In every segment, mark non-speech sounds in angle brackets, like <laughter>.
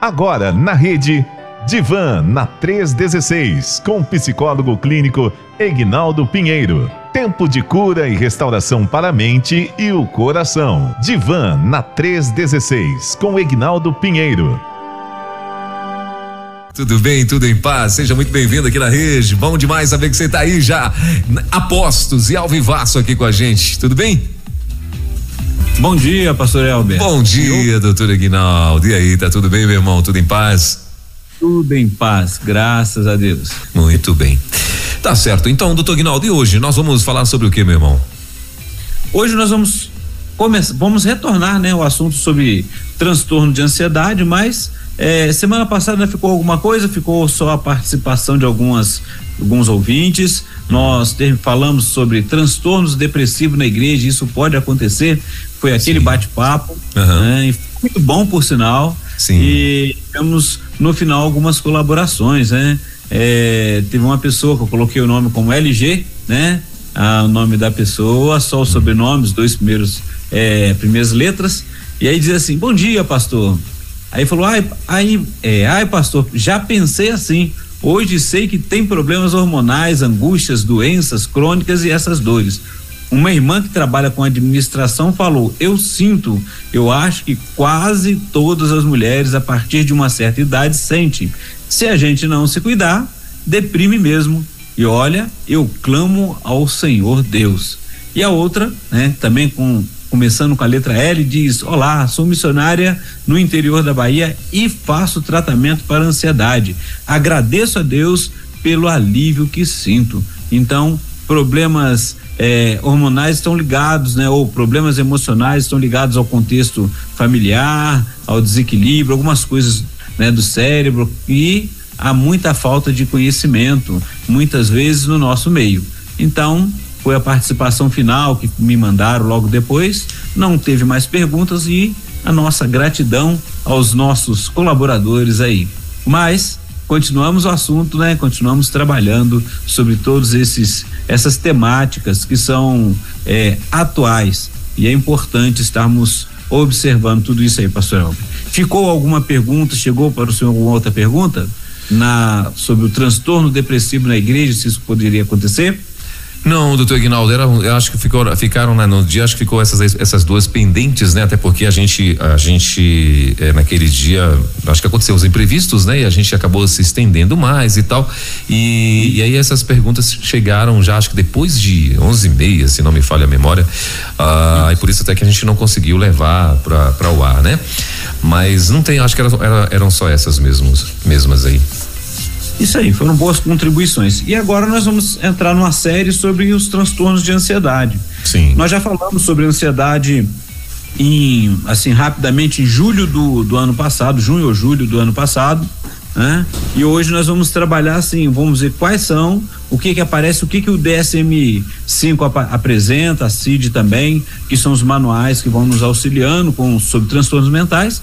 Agora na rede Divan na 316 com o psicólogo clínico Egnaldo Pinheiro. Tempo de cura e restauração para a mente e o coração. Divan na 316 com Egnaldo Pinheiro. Tudo bem, tudo em paz. Seja muito bem-vindo aqui na rede. Bom demais saber que você está aí já apostos e ao aqui com a gente. Tudo bem? Bom dia, pastor Elber. Bom dia, Eu... doutor Aguinaldo. E aí, tá tudo bem, meu irmão? Tudo em paz? Tudo em paz, graças a Deus. Muito bem. Tá certo. Então, doutor Aguinaldo, e hoje nós vamos falar sobre o que, meu irmão? Hoje nós vamos vamos retornar, né, o assunto sobre transtorno de ansiedade, mas é, semana passada ficou alguma coisa, ficou só a participação de algumas alguns ouvintes. Nós ter, falamos sobre transtornos depressivos na igreja, isso pode acontecer. Foi aquele bate-papo, uhum. né, muito bom por sinal. Sim. E temos no final algumas colaborações, né? É, teve uma pessoa que eu coloquei o nome como LG, né? Ah, o nome da pessoa, só o sobrenome, os dois primeiros é, primeiras letras. E aí diz assim: Bom dia, pastor. Aí falou, ai, aí, é, ai, pastor, já pensei assim. Hoje sei que tem problemas hormonais, angústias, doenças crônicas e essas dores. Uma irmã que trabalha com administração falou: Eu sinto, eu acho que quase todas as mulheres a partir de uma certa idade sentem. Se a gente não se cuidar, deprime mesmo. E olha, eu clamo ao Senhor Deus. E a outra, né, também com começando com a letra L, diz: Olá, sou missionária no interior da Bahia e faço tratamento para ansiedade. Agradeço a Deus pelo alívio que sinto. Então, problemas eh, hormonais estão ligados, né? Ou problemas emocionais estão ligados ao contexto familiar, ao desequilíbrio, algumas coisas né, do cérebro e há muita falta de conhecimento, muitas vezes no nosso meio. Então, foi a participação final que me mandaram logo depois. Não teve mais perguntas e a nossa gratidão aos nossos colaboradores aí. Mas continuamos o assunto, né? Continuamos trabalhando sobre todos esses essas temáticas que são é, atuais e é importante estarmos observando tudo isso aí, pastor Elber. Ficou alguma pergunta? Chegou para o senhor alguma outra pergunta na sobre o transtorno depressivo na igreja? Se isso poderia acontecer? Não, doutor Ignaldo, era, eu acho que ficou, ficaram né, no dia, acho que ficou essas, essas duas pendentes, né? Até porque a gente, a gente é, naquele dia, acho que aconteceu os imprevistos, né? E a gente acabou se estendendo mais e tal. E, e aí essas perguntas chegaram já, acho que depois de onze e meia, se não me falha a memória. Ah, e por isso até que a gente não conseguiu levar para o ar, né? Mas não tem, acho que era, era, eram só essas mesmos, mesmas aí. Isso aí, foram boas contribuições. E agora nós vamos entrar numa série sobre os transtornos de ansiedade. Sim. Nós já falamos sobre ansiedade em, assim, rapidamente em julho do, do ano passado, junho ou julho do ano passado, né? E hoje nós vamos trabalhar assim, vamos ver quais são, o que que aparece, o que que o DSM-5 ap apresenta, a CID também, que são os manuais que vão nos auxiliando com sobre transtornos mentais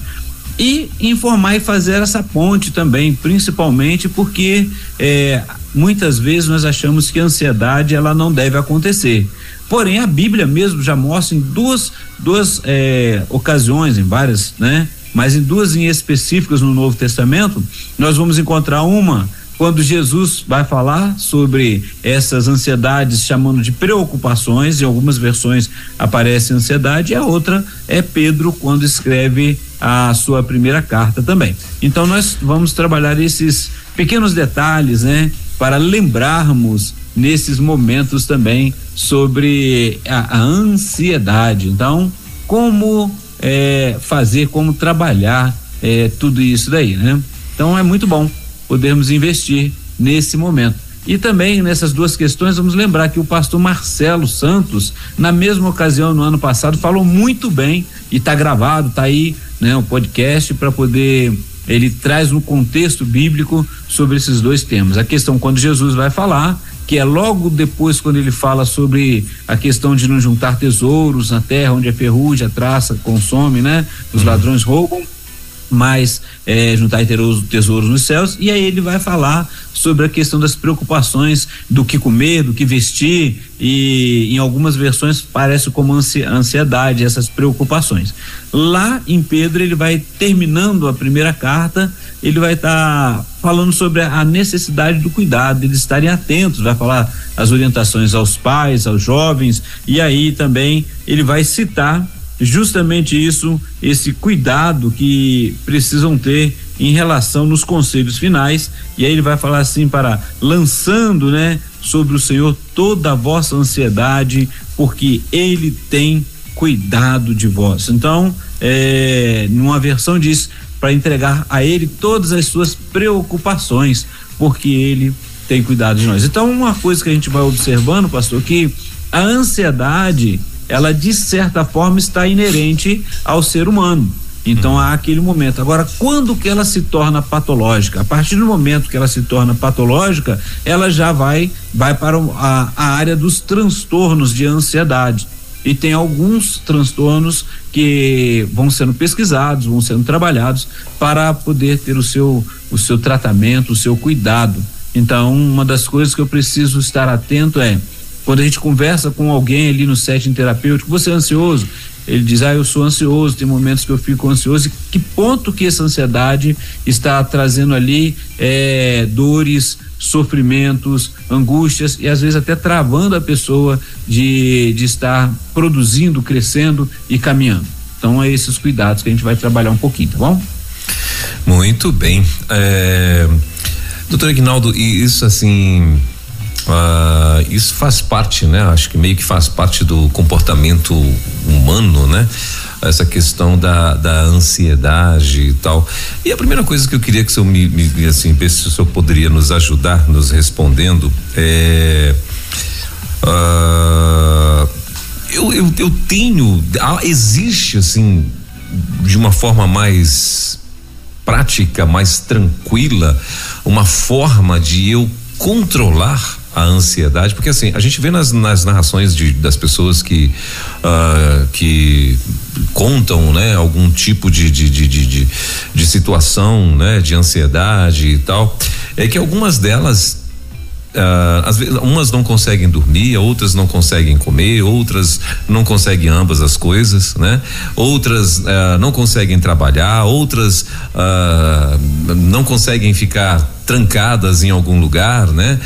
e informar e fazer essa ponte também, principalmente porque é, muitas vezes nós achamos que a ansiedade ela não deve acontecer. Porém, a Bíblia mesmo já mostra em duas, duas é, ocasiões, em várias, né? Mas em duas em específicas no Novo Testamento, nós vamos encontrar uma quando Jesus vai falar sobre essas ansiedades, chamando de preocupações, em algumas versões aparece ansiedade, e a outra é Pedro, quando escreve a sua primeira carta também. Então, nós vamos trabalhar esses pequenos detalhes, né, para lembrarmos nesses momentos também sobre a, a ansiedade. Então, como é, fazer, como trabalhar é, tudo isso daí, né? Então, é muito bom podermos investir nesse momento. E também nessas duas questões, vamos lembrar que o pastor Marcelo Santos, na mesma ocasião no ano passado, falou muito bem e está gravado, está aí, né, o podcast para poder ele traz um contexto bíblico sobre esses dois temas. A questão quando Jesus vai falar, que é logo depois quando ele fala sobre a questão de não juntar tesouros na terra onde a ferrugem, a traça consome, né? Os uhum. ladrões roubam mais é, juntar tesouros nos céus, e aí ele vai falar sobre a questão das preocupações do que comer, do que vestir, e em algumas versões parece como ansiedade, essas preocupações. Lá em Pedro, ele vai terminando a primeira carta, ele vai estar tá falando sobre a necessidade do cuidado, eles estarem atentos, vai falar as orientações aos pais, aos jovens, e aí também ele vai citar justamente isso, esse cuidado que precisam ter em relação nos conselhos finais. E aí ele vai falar assim para lançando, né, sobre o Senhor toda a vossa ansiedade, porque ele tem cuidado de vós. Então, é, numa versão diz para entregar a ele todas as suas preocupações, porque ele tem cuidado de nós. Então, uma coisa que a gente vai observando, pastor, que a ansiedade ela de certa forma está inerente ao ser humano. Então há aquele momento. Agora, quando que ela se torna patológica? A partir do momento que ela se torna patológica, ela já vai vai para a, a área dos transtornos de ansiedade. E tem alguns transtornos que vão sendo pesquisados, vão sendo trabalhados para poder ter o seu o seu tratamento, o seu cuidado. Então, uma das coisas que eu preciso estar atento é quando a gente conversa com alguém ali no setting terapêutico, você é ansioso? Ele diz, ah, eu sou ansioso, tem momentos que eu fico ansioso. E que ponto que essa ansiedade está trazendo ali é, dores, sofrimentos, angústias e às vezes até travando a pessoa de, de estar produzindo, crescendo e caminhando. Então é esses cuidados que a gente vai trabalhar um pouquinho, tá bom? Muito bem. É, doutor Ignaldo, isso assim Uh, isso faz parte, né? Acho que meio que faz parte do comportamento humano, né? Essa questão da, da ansiedade e tal. E a primeira coisa que eu queria que o senhor me, me assim, se o senhor poderia nos ajudar, nos respondendo, é. Uh, eu, eu, eu tenho. Existe, assim, de uma forma mais prática, mais tranquila, uma forma de eu controlar a ansiedade, porque assim, a gente vê nas, nas narrações de, das pessoas que uh, que contam, né, algum tipo de, de, de, de, de situação, né, de ansiedade e tal, é que algumas delas Uh, às vezes umas não conseguem dormir, outras não conseguem comer, outras não conseguem ambas as coisas, né? Outras uh, não conseguem trabalhar, outras uh, não conseguem ficar trancadas em algum lugar, né?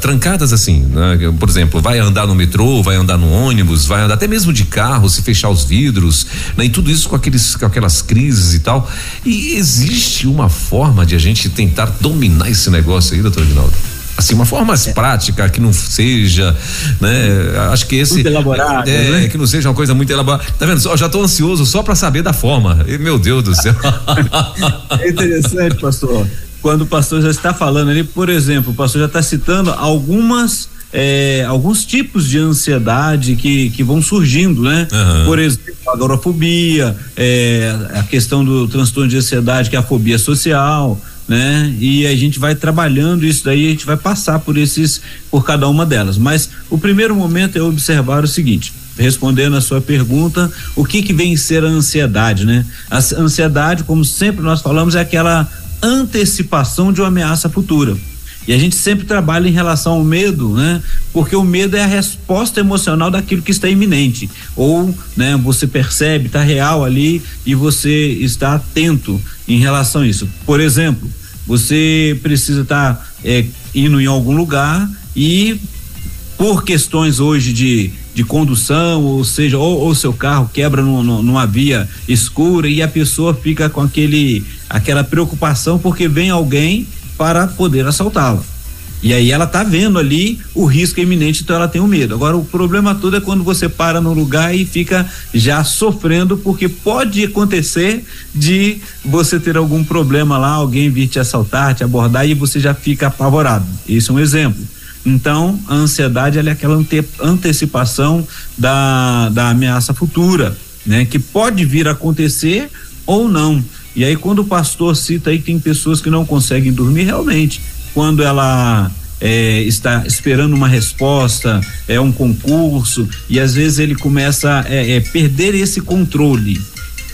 trancadas assim, né? por exemplo, vai andar no metrô, vai andar no ônibus, vai andar até mesmo de carro, se fechar os vidros, né? E tudo isso com aqueles, com aquelas crises e tal. E existe uma forma de a gente tentar dominar esse negócio aí, doutor Rinaldo? Assim uma forma mais é. prática que não seja, né? Acho que esse muito elaborado, é, né? que não seja uma coisa muito elaborada. Tá vendo? Eu já estou ansioso só para saber da forma. Meu Deus do céu. <laughs> é interessante, pastor. Quando o pastor já está falando ali, por exemplo, o pastor já está citando algumas é, alguns tipos de ansiedade que, que vão surgindo, né? Uhum. Por exemplo, a agorafobia, é, a questão do transtorno de ansiedade, que é a fobia social, né? E a gente vai trabalhando isso daí, a gente vai passar por esses, por cada uma delas. Mas o primeiro momento é observar o seguinte, respondendo a sua pergunta, o que que vem ser a ansiedade, né? A ansiedade, como sempre nós falamos, é aquela antecipação de uma ameaça futura. E a gente sempre trabalha em relação ao medo, né? Porque o medo é a resposta emocional daquilo que está iminente. Ou, né, você percebe, está real ali e você está atento em relação a isso. Por exemplo, você precisa estar tá, é, indo em algum lugar e por questões hoje de, de condução, ou seja, ou, seu carro quebra no, no, numa via escura e a pessoa fica com aquele aquela preocupação porque vem alguém para poder assaltá-la. E aí ela tá vendo ali o risco iminente, então ela tem o um medo. Agora o problema todo é quando você para no lugar e fica já sofrendo, porque pode acontecer de você ter algum problema lá, alguém vir te assaltar, te abordar e você já fica apavorado. Isso é um exemplo. Então, a ansiedade é aquela ante, antecipação da, da ameaça futura, né? Que pode vir a acontecer ou não. E aí quando o pastor cita aí tem pessoas que não conseguem dormir, realmente, quando ela é, está esperando uma resposta, é um concurso, e às vezes ele começa a é, é, perder esse controle.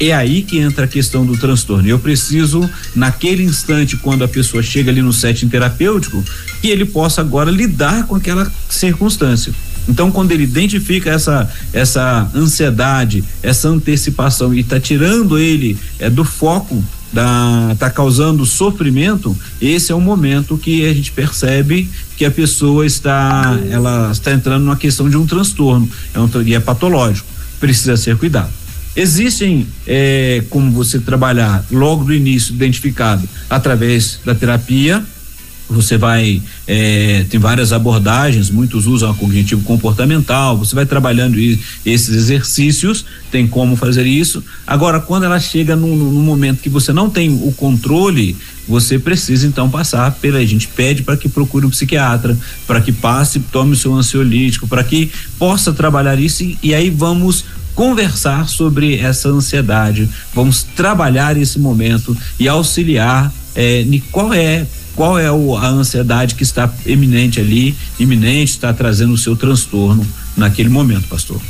É aí que entra a questão do transtorno. Eu preciso, naquele instante, quando a pessoa chega ali no setting terapêutico, que ele possa agora lidar com aquela circunstância. Então, quando ele identifica essa essa ansiedade, essa antecipação e está tirando ele é, do foco da tá causando sofrimento, esse é o momento que a gente percebe que a pessoa está ela está entrando numa questão de um transtorno, é um e é patológico, precisa ser cuidado. Existem é, como você trabalhar logo do início identificado através da terapia, você vai é, tem várias abordagens, muitos usam a cognitivo comportamental, você vai trabalhando esses exercícios, tem como fazer isso. Agora, quando ela chega no momento que você não tem o controle, você precisa então passar pela a gente pede para que procure um psiquiatra, para que passe, tome o seu ansiolítico, para que possa trabalhar isso e, e aí vamos conversar sobre essa ansiedade, vamos trabalhar esse momento e auxiliar é, qual é qual é o, a ansiedade que está eminente ali, iminente, está trazendo o seu transtorno naquele momento, pastor.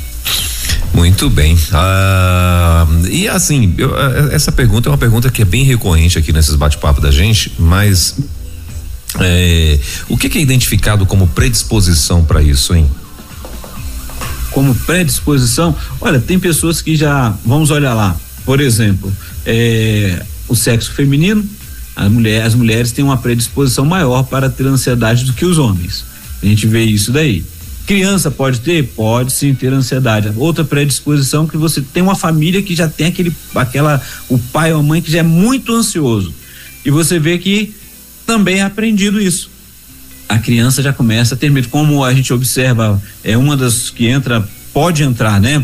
Muito bem. Ah, e assim, eu, essa pergunta é uma pergunta que é bem recorrente aqui nesses bate-papo da gente, mas é, o que, que é identificado como predisposição para isso, hein? Como predisposição, olha, tem pessoas que já, vamos olhar lá, por exemplo, é, o sexo feminino, mulher, as mulheres têm uma predisposição maior para ter ansiedade do que os homens. A gente vê isso daí. Criança pode ter? Pode sim ter ansiedade. Outra predisposição que você tem uma família que já tem aquele, aquela, o pai ou a mãe que já é muito ansioso. E você vê que também é aprendido isso. A criança já começa a ter medo. Como a gente observa, é uma das que entra, pode entrar, né?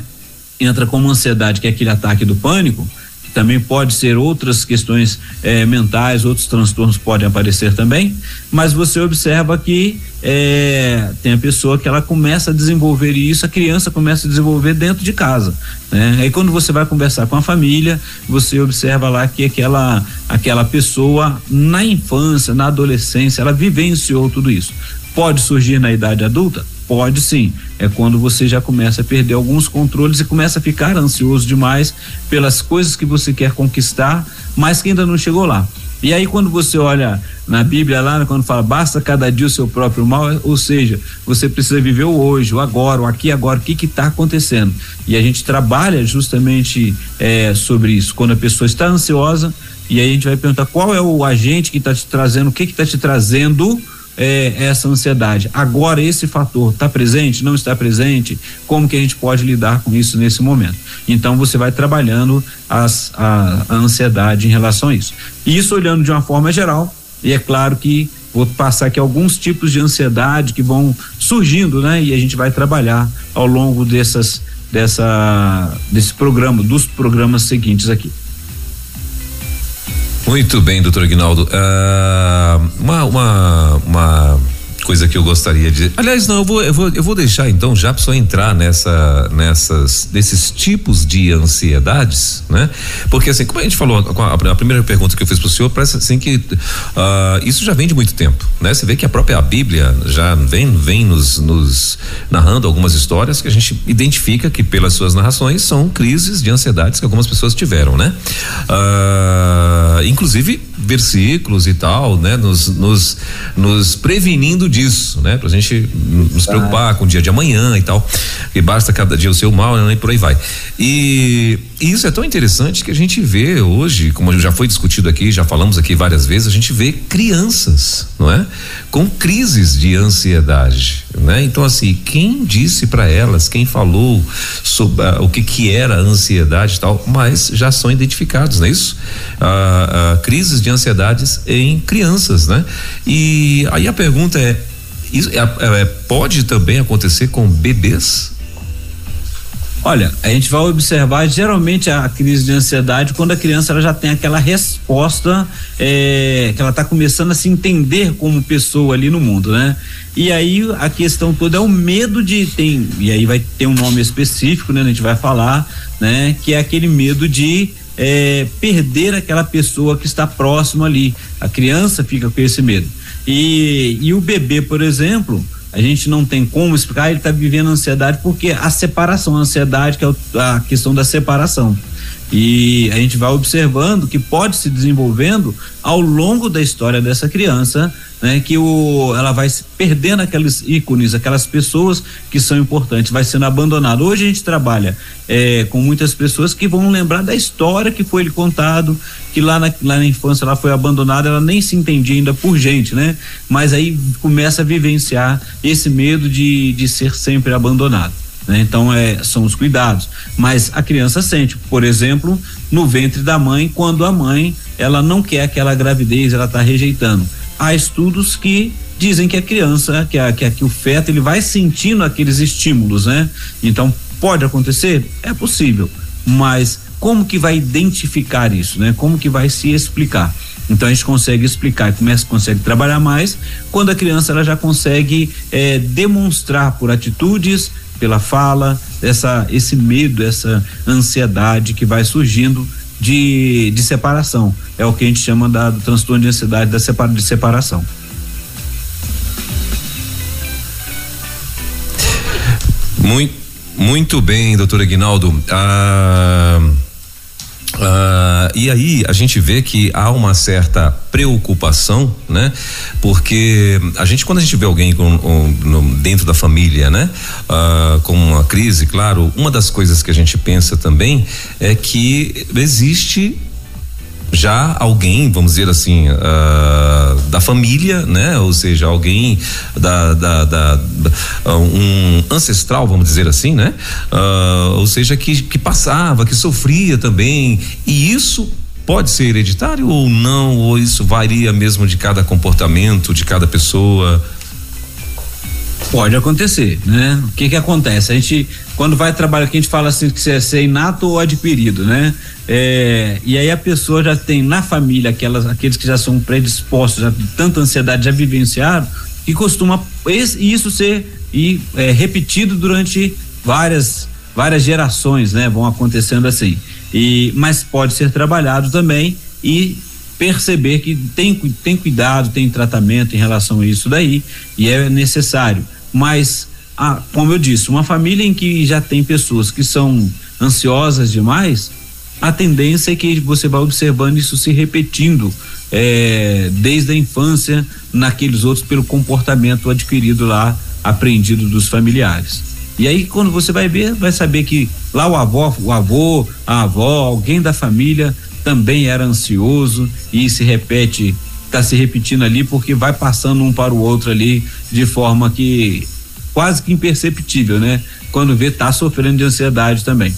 Entra como ansiedade, que é aquele ataque do pânico também pode ser outras questões eh, mentais, outros transtornos podem aparecer também, mas você observa que eh, tem a pessoa que ela começa a desenvolver isso, a criança começa a desenvolver dentro de casa, né? Aí quando você vai conversar com a família, você observa lá que aquela aquela pessoa na infância, na adolescência, ela vivenciou tudo isso. Pode surgir na idade adulta? Pode sim. É quando você já começa a perder alguns controles e começa a ficar ansioso demais pelas coisas que você quer conquistar, mas que ainda não chegou lá. E aí quando você olha na Bíblia lá, quando fala basta cada dia o seu próprio mal, ou seja, você precisa viver o hoje, o agora, o aqui agora, o que está acontecendo. E a gente trabalha justamente é, sobre isso. Quando a pessoa está ansiosa, e aí a gente vai perguntar qual é o agente que está te trazendo, o que está te trazendo é, essa ansiedade. Agora esse fator está presente, não está presente? Como que a gente pode lidar com isso nesse momento? Então você vai trabalhando as, a, a ansiedade em relação a isso. Isso olhando de uma forma geral, e é claro que vou passar aqui alguns tipos de ansiedade que vão surgindo, né? E a gente vai trabalhar ao longo dessas dessa desse programa, dos programas seguintes aqui. Muito bem, doutor Aguinaldo. Uh, uma, uma, uma coisa que eu gostaria de. Aliás, não, eu vou, eu vou, eu vou deixar então já para entrar nessa, nessas, desses tipos de ansiedades, né? Porque assim, como a gente falou, a, a primeira pergunta que eu fiz para o senhor parece assim que uh, isso já vem de muito tempo, né? Você vê que a própria Bíblia já vem, vem nos, nos narrando algumas histórias que a gente identifica que pelas suas narrações são crises de ansiedades que algumas pessoas tiveram, né? Uh, inclusive versículos e tal, né? Nos, nos, nos prevenindo disso, né? Pra gente nos preocupar com o dia de amanhã e tal. E basta cada dia o seu mal, né? E por aí vai. E, e isso é tão interessante que a gente vê hoje, como já foi discutido aqui, já falamos aqui várias vezes, a gente vê crianças, não é? Com crises de ansiedade, né? Então assim, quem disse para elas, quem falou sobre uh, o que que era a ansiedade e tal, mas já são identificados, não é isso? Uh, uh, crises de ansiedades em crianças, né? E aí a pergunta é, isso é, é, pode também acontecer com bebês? Olha, a gente vai observar geralmente a crise de ansiedade quando a criança ela já tem aquela resposta é, que ela está começando a se entender como pessoa ali no mundo, né? E aí a questão toda é o medo de tem e aí vai ter um nome específico, né? A gente vai falar, né? Que é aquele medo de é, perder aquela pessoa que está próximo ali. A criança fica com esse medo. E, e o bebê, por exemplo, a gente não tem como explicar, ele está vivendo ansiedade porque a separação, a ansiedade, que é a questão da separação. E a gente vai observando que pode se desenvolvendo ao longo da história dessa criança, né? Que o, ela vai perdendo aqueles ícones, aquelas pessoas que são importantes, vai sendo abandonado. Hoje a gente trabalha é, com muitas pessoas que vão lembrar da história que foi lhe contado, que lá na, lá na infância ela foi abandonada, ela nem se entendia ainda por gente, né? Mas aí começa a vivenciar esse medo de, de ser sempre abandonado. Né? Então é, são os cuidados. Mas a criança sente, por exemplo, no ventre da mãe, quando a mãe ela não quer aquela gravidez, ela está rejeitando. Há estudos que dizem que a criança, que, a, que, a, que o feto, ele vai sentindo aqueles estímulos, né? Então pode acontecer? É possível, mas como que vai identificar isso, né? Como que vai se explicar? Então a gente consegue explicar, começa, consegue trabalhar mais quando a criança ela já consegue é, demonstrar por atitudes, pela fala, essa, esse medo, essa ansiedade que vai surgindo de, de separação. É o que a gente chama da, do transtorno de ansiedade da separa, de separação. Muito, muito bem, doutor Aguinaldo. Ah Uh, e aí a gente vê que há uma certa preocupação, né? Porque a gente quando a gente vê alguém com, um, dentro da família, né? Uh, com uma crise, claro, uma das coisas que a gente pensa também é que existe já alguém, vamos dizer assim, uh, da família, né? Ou seja, alguém da, da, da, da um ancestral, vamos dizer assim, né? Uh, ou seja, que, que passava, que sofria também. E isso pode ser hereditário ou não? Ou isso varia mesmo de cada comportamento, de cada pessoa? Pode acontecer, né? O que que acontece? A gente, quando vai trabalhar aqui, a gente fala assim que é, é inato ou adquirido, né? É, e aí a pessoa já tem na família aquelas, aqueles que já são predispostos, já tanta ansiedade já vivenciaram, que costuma isso ser e, é, repetido durante várias várias gerações, né? Vão acontecendo assim. E mas pode ser trabalhado também e perceber que tem tem cuidado, tem tratamento em relação a isso daí e é necessário mas ah, como eu disse, uma família em que já tem pessoas que são ansiosas demais, a tendência é que você vai observando isso se repetindo é, desde a infância naqueles outros pelo comportamento adquirido lá, aprendido dos familiares. E aí quando você vai ver, vai saber que lá o avô, o avô, a avó, alguém da família também era ansioso e se repete está se repetindo ali porque vai passando um para o outro ali de forma que quase que imperceptível, né? Quando vê tá sofrendo de ansiedade também.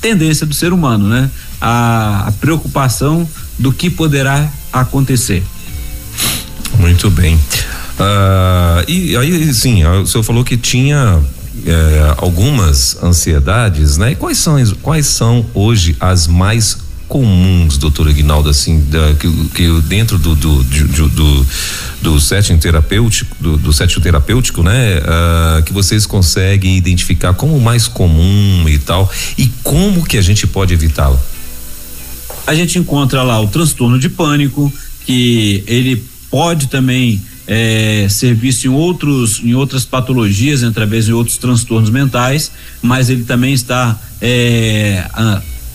Tendência do ser humano, né? A, a preocupação do que poderá acontecer. Muito bem. Uh, e aí, sim, o senhor falou que tinha é, algumas ansiedades, né? E quais são, quais são hoje as mais comuns, doutor Aguinaldo, assim, da, que, que dentro do do, do, do, do setting terapêutico, do, do setting terapêutico, né, uh, que vocês conseguem identificar como mais comum e tal, e como que a gente pode evitá-lo? A gente encontra lá o transtorno de pânico, que ele pode também é, ser visto em outros em outras patologias através de outros transtornos mentais mas ele também está é,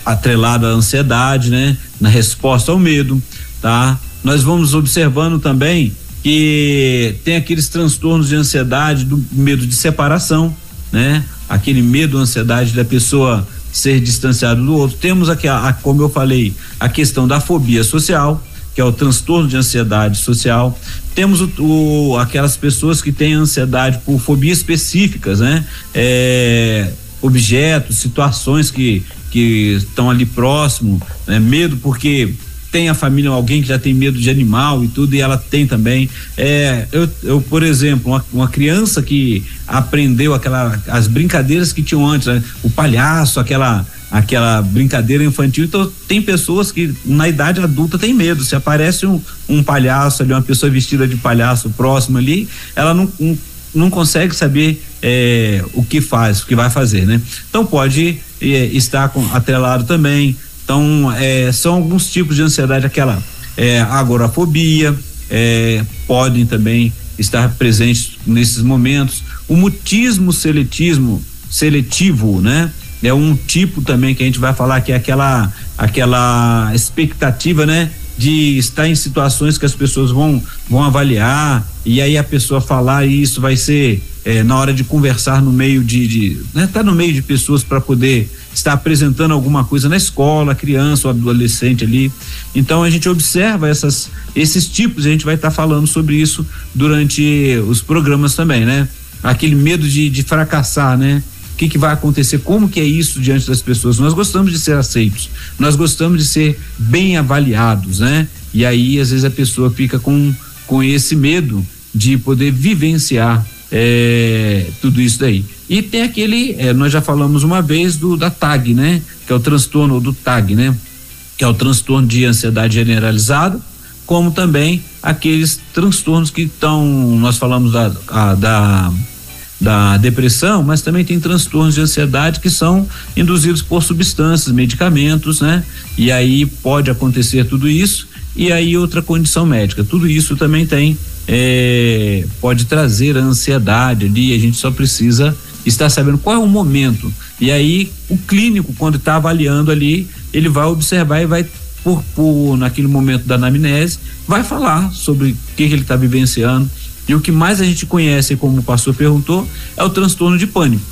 atrelado à ansiedade, né? Na resposta ao medo, tá? Nós vamos observando também que tem aqueles transtornos de ansiedade, do medo de separação, né? Aquele medo, ansiedade da pessoa ser distanciado do outro. Temos aqui, a, a, como eu falei, a questão da fobia social, que é o transtorno de ansiedade social. Temos o, o aquelas pessoas que têm ansiedade por fobias específicas, né? É, objetos, situações que que estão ali próximo, né? medo porque tem a família alguém que já tem medo de animal e tudo e ela tem também é, eu, eu por exemplo uma, uma, criança que aprendeu aquela as brincadeiras que tinham antes né? o palhaço aquela aquela brincadeira infantil então tem pessoas que na idade adulta tem medo se aparece um, um palhaço ali uma pessoa vestida de palhaço próximo ali ela não, não, não consegue saber é, o que faz o que vai fazer né então pode é, está com, atrelado também. Então, é, são alguns tipos de ansiedade, aquela é, agorafobia, é, podem também estar presentes nesses momentos. O mutismo seletismo seletivo, né? É um tipo também que a gente vai falar que é aquela aquela expectativa, né? de estar em situações que as pessoas vão vão avaliar e aí a pessoa falar e isso vai ser é, na hora de conversar no meio de, de né, tá no meio de pessoas para poder estar apresentando alguma coisa na escola, criança ou adolescente ali. Então a gente observa essas esses tipos, a gente vai estar tá falando sobre isso durante os programas também, né? Aquele medo de, de fracassar, né? que, que vai acontecer, como que é isso diante das pessoas. Nós gostamos de ser aceitos, nós gostamos de ser bem avaliados, né? E aí, às vezes, a pessoa fica com, com esse medo de poder vivenciar é, tudo isso daí. E tem aquele, é, nós já falamos uma vez do da TAG, né? Que é o transtorno do TAG, né? Que é o transtorno de ansiedade generalizada, como também aqueles transtornos que estão, nós falamos da, a, da da depressão, mas também tem transtornos de ansiedade que são induzidos por substâncias, medicamentos, né? E aí pode acontecer tudo isso e aí outra condição médica. Tudo isso também tem é, pode trazer a ansiedade ali. A gente só precisa estar sabendo qual é o momento. E aí o clínico quando está avaliando ali, ele vai observar e vai por, por naquele momento da anamnese, vai falar sobre o que, que ele está vivenciando e o que mais a gente conhece, como o pastor perguntou, é o transtorno de pânico.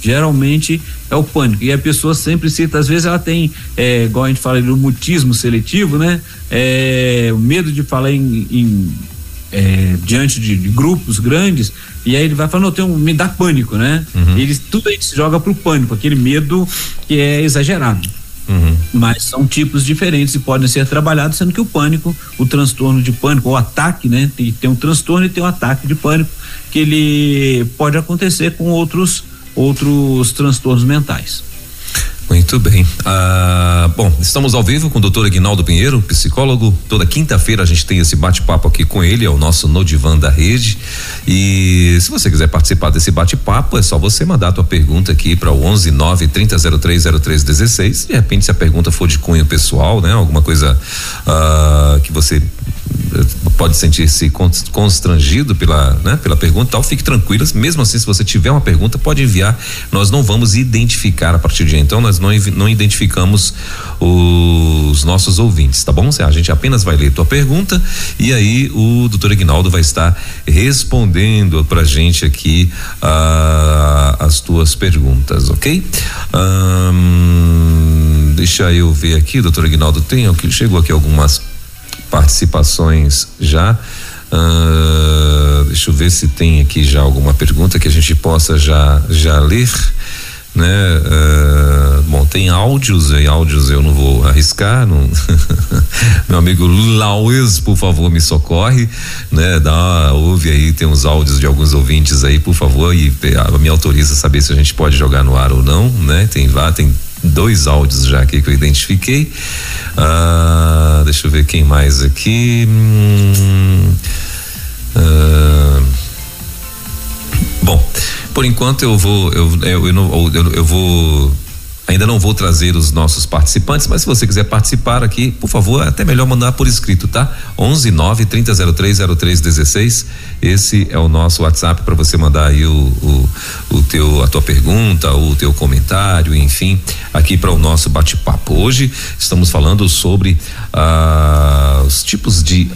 Geralmente é o pânico. E a pessoa sempre cita, às vezes ela tem, é, igual a gente fala do mutismo seletivo, né? É, o medo de falar em, em é, diante de, de, grupos grandes, e aí ele vai falando, tenho, me dá pânico, né? Uhum. Ele, tudo aí se joga pro pânico, aquele medo que é exagerado. Uhum. Mas são tipos diferentes e podem ser trabalhados, sendo que o pânico, o transtorno de pânico, o ataque, né? Tem, tem um transtorno e tem um ataque de pânico, que ele pode acontecer com outros, outros transtornos mentais. Muito bem. Ah, bom, estamos ao vivo com o doutor Aguinaldo Pinheiro, psicólogo. Toda quinta-feira a gente tem esse bate-papo aqui com ele, é o nosso Nodivan da rede. E se você quiser participar desse bate-papo, é só você mandar a tua pergunta aqui para o 11 9 3003 16. De repente, se a pergunta for de cunho pessoal, né? Alguma coisa ah, que você pode sentir-se constrangido pela, né, pela pergunta, tal, fique tranquilas. Mesmo assim, se você tiver uma pergunta, pode enviar. Nós não vamos identificar a partir de então, nós não, não identificamos os nossos ouvintes, tá bom? A gente apenas vai ler tua pergunta e aí o doutor Ignaldo vai estar respondendo pra gente aqui uh, as tuas perguntas, ok? Um, deixa eu ver aqui, doutor Ignaldo, tem chegou aqui algumas participações já. Uh, deixa eu ver se tem aqui já alguma pergunta que a gente possa já já ler né? Uh, bom, tem áudios e áudios eu não vou arriscar, não. <laughs> meu amigo Laues, por favor, me socorre, né? Dá, ouve aí, tem uns áudios de alguns ouvintes aí, por favor, e me autoriza a saber se a gente pode jogar no ar ou não, né? Tem lá, tem dois áudios já aqui que eu identifiquei. Ah, deixa eu ver quem mais aqui. Hum, ah, bom, por enquanto eu vou eu, eu, eu, não, eu, eu vou Ainda não vou trazer os nossos participantes, mas se você quiser participar aqui, por favor, é até melhor mandar por escrito, tá? 11 9 3003 0316. Esse é o nosso WhatsApp para você mandar aí o, o, o, teu a tua pergunta, o teu comentário, enfim, aqui para o nosso bate-papo. Hoje estamos falando sobre ah, os tipos de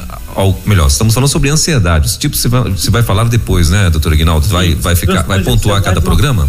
ou melhor, estamos falando sobre ansiedade. Os tipos você vai, você vai falar depois, né, doutor Aguinaldo? Vai, vai ficar, vai pontuar cada programa?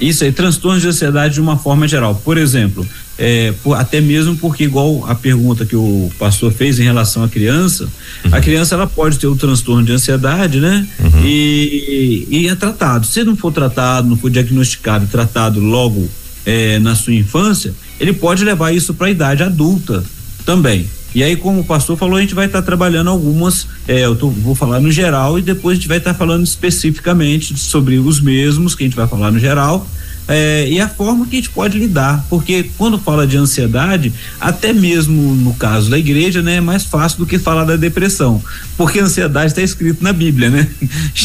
Isso aí, transtornos de ansiedade de uma forma geral. Por exemplo, é, por, até mesmo porque, igual a pergunta que o pastor fez em relação à criança, uhum. a criança ela pode ter o transtorno de ansiedade, né? Uhum. E, e é tratado. Se não for tratado, não for diagnosticado e tratado logo é, na sua infância, ele pode levar isso para a idade adulta também. E aí, como o pastor falou, a gente vai estar tá trabalhando algumas, é, eu tô, vou falar no geral e depois a gente vai estar tá falando especificamente sobre os mesmos, que a gente vai falar no geral, é, e a forma que a gente pode lidar, porque quando fala de ansiedade, até mesmo no caso da igreja, né, é mais fácil do que falar da depressão, porque a ansiedade está escrito na Bíblia, né? <laughs>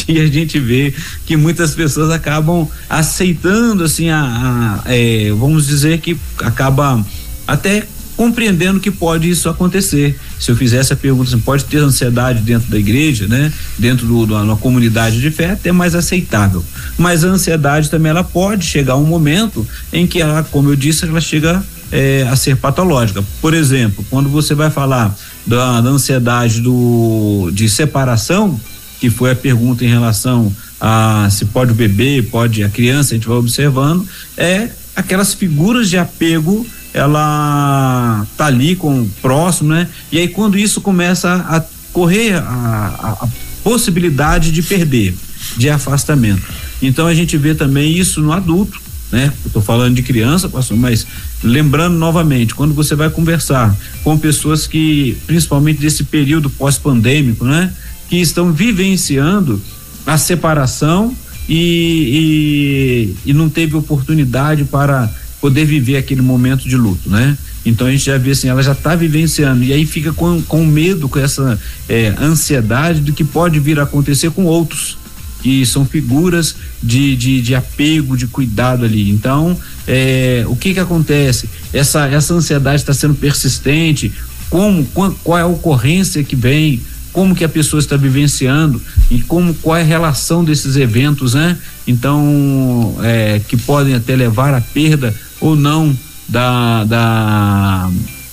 E a gente vê que muitas pessoas acabam aceitando, assim, a, a é, vamos dizer que acaba até compreendendo que pode isso acontecer. Se eu fizesse a pergunta, assim, pode ter ansiedade dentro da igreja, né? Dentro do uma comunidade de fé, até mais aceitável. Mas a ansiedade também ela pode chegar a um momento em que ela, como eu disse, ela chega é, a ser patológica. Por exemplo, quando você vai falar da, da ansiedade do, de separação, que foi a pergunta em relação a se pode o bebê, pode a criança, a gente vai observando, é aquelas figuras de apego, ela tá ali com próximo, né? E aí quando isso começa a correr a, a, a possibilidade de perder, de afastamento. Então a gente vê também isso no adulto, né? Estou falando de criança, mas lembrando novamente, quando você vai conversar com pessoas que, principalmente desse período pós-pandêmico, né? Que estão vivenciando a separação e, e, e não teve oportunidade para poder viver aquele momento de luto, né? Então a gente já vê assim, ela já está vivenciando e aí fica com, com medo, com essa é, ansiedade do que pode vir a acontecer com outros que são figuras de, de, de apego, de cuidado ali. Então, é, o que que acontece? Essa, essa ansiedade está sendo persistente, como, qual, qual é a ocorrência que vem, como que a pessoa está vivenciando e como qual é a relação desses eventos, né? Então, é, que podem até levar à perda ou não da, da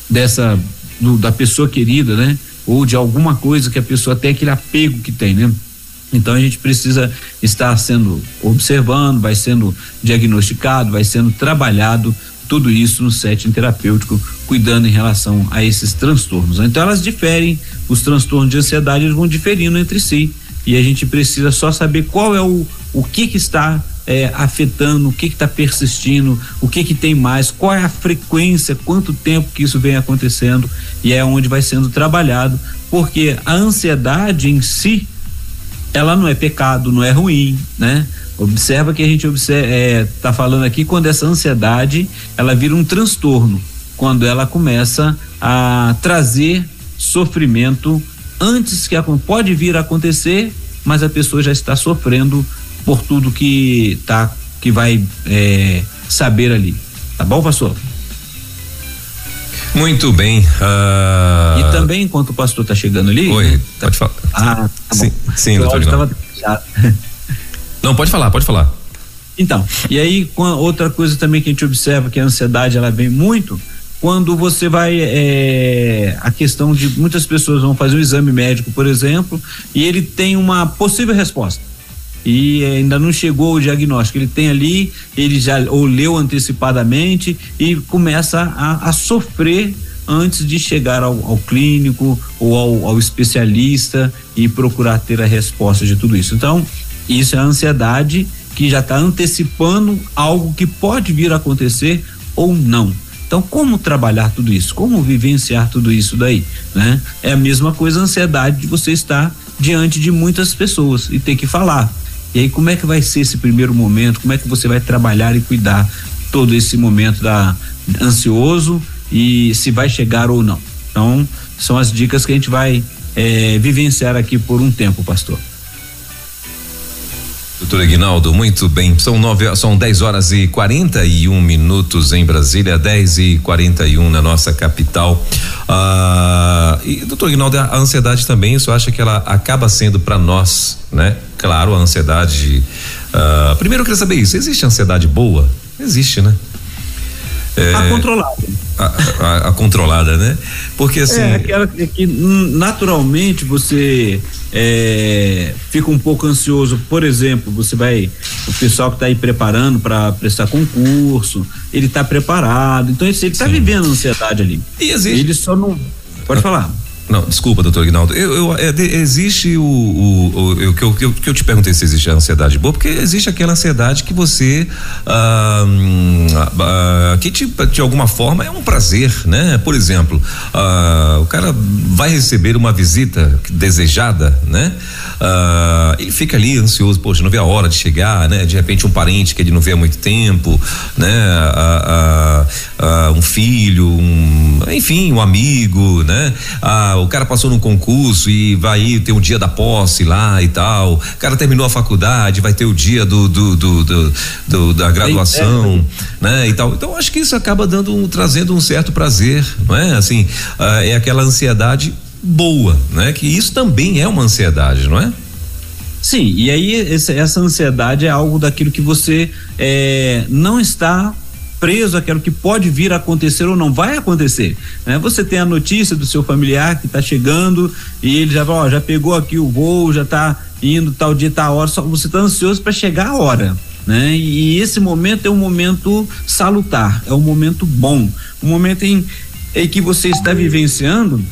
dessa do, da pessoa querida, né? Ou de alguma coisa que a pessoa tem aquele apego que tem, né? Então a gente precisa estar sendo observando, vai sendo diagnosticado, vai sendo trabalhado tudo isso no setting terapêutico, cuidando em relação a esses transtornos. Então elas diferem, os transtornos de ansiedade eles vão diferindo entre si e a gente precisa só saber qual é o, o que que está é, afetando, o que está persistindo, o que que tem mais, qual é a frequência, quanto tempo que isso vem acontecendo e é onde vai sendo trabalhado, porque a ansiedade em si ela não é pecado, não é ruim, né? Observa que a gente está é, tá falando aqui quando essa ansiedade ela vira um transtorno, quando ela começa a trazer sofrimento antes que pode vir a acontecer, mas a pessoa já está sofrendo por tudo que tá que vai é, saber ali. Tá bom, pastor? Muito bem. Uh... E também, enquanto o pastor está chegando ali. Oi, né, tá... pode falar. Ah, tá sim, bom. sim doutor. Tava... <laughs> Não, pode falar, pode falar. Então, e aí, outra coisa também que a gente observa que a ansiedade ela vem muito quando você vai é, a questão de muitas pessoas vão fazer um exame médico, por exemplo, e ele tem uma possível resposta e ainda não chegou o diagnóstico. Ele tem ali, ele já ou leu antecipadamente e começa a, a sofrer antes de chegar ao, ao clínico ou ao, ao, especialista e procurar ter a resposta de tudo isso. Então, isso é a ansiedade que já está antecipando algo que pode vir a acontecer ou não. Então, como trabalhar tudo isso? Como vivenciar tudo isso daí, né? É a mesma coisa a ansiedade de você estar diante de muitas pessoas e ter que falar e aí, como é que vai ser esse primeiro momento? Como é que você vai trabalhar e cuidar todo esse momento da ansioso e se vai chegar ou não? Então, são as dicas que a gente vai é, vivenciar aqui por um tempo, pastor. Doutor Aguinaldo, muito bem. São nove, são 10 horas e 41 minutos em Brasília, 10 e 41 na nossa capital. Ah, e doutor Aguinaldo, a ansiedade também, isso acha que ela acaba sendo para nós, né? Claro, a ansiedade. Ah, primeiro eu queria saber isso: existe ansiedade boa? Existe, né? É, a controlada. A, a, a, controlada, né? Porque assim. É aquela que naturalmente você é, fica um pouco ansioso. Por exemplo, você vai. O pessoal que está aí preparando para prestar concurso, ele está preparado. Então ele está vivendo ansiedade ali. E existe. Ele só não. Pode ah. falar. Não, desculpa, doutor Ignaldo. Eu, eu é, de, existe o, o, o, que, eu, que, eu, que eu te perguntei se existe a ansiedade boa, porque existe aquela ansiedade que você ah, ah, que te, de alguma forma é um prazer, né? Por exemplo, ah, o cara vai receber uma visita desejada, né? Uh, ele fica ali ansioso, poxa, não vê a hora de chegar, né? De repente um parente que ele não vê há muito tempo, né? Uh, uh, um filho, um, enfim, um amigo, né? O cara passou num concurso e vai ter o dia da posse lá e tal. O cara terminou a faculdade, vai ter o dia do, do, do, do, do da graduação, né? E tal. Então acho que isso acaba dando, trazendo um certo prazer, não é? Assim, é aquela ansiedade boa, né? Que isso também é uma ansiedade, não é? Sim, e aí esse, essa ansiedade é algo daquilo que você é, não está preso àquilo que pode vir a acontecer ou não vai acontecer. Né? Você tem a notícia do seu familiar que está chegando e ele já ó, já pegou aqui o voo, já está indo tal dia, tal hora, só você está ansioso para chegar a hora. Né? E esse momento é um momento salutar, é um momento bom, um momento em, em que você está vivenciando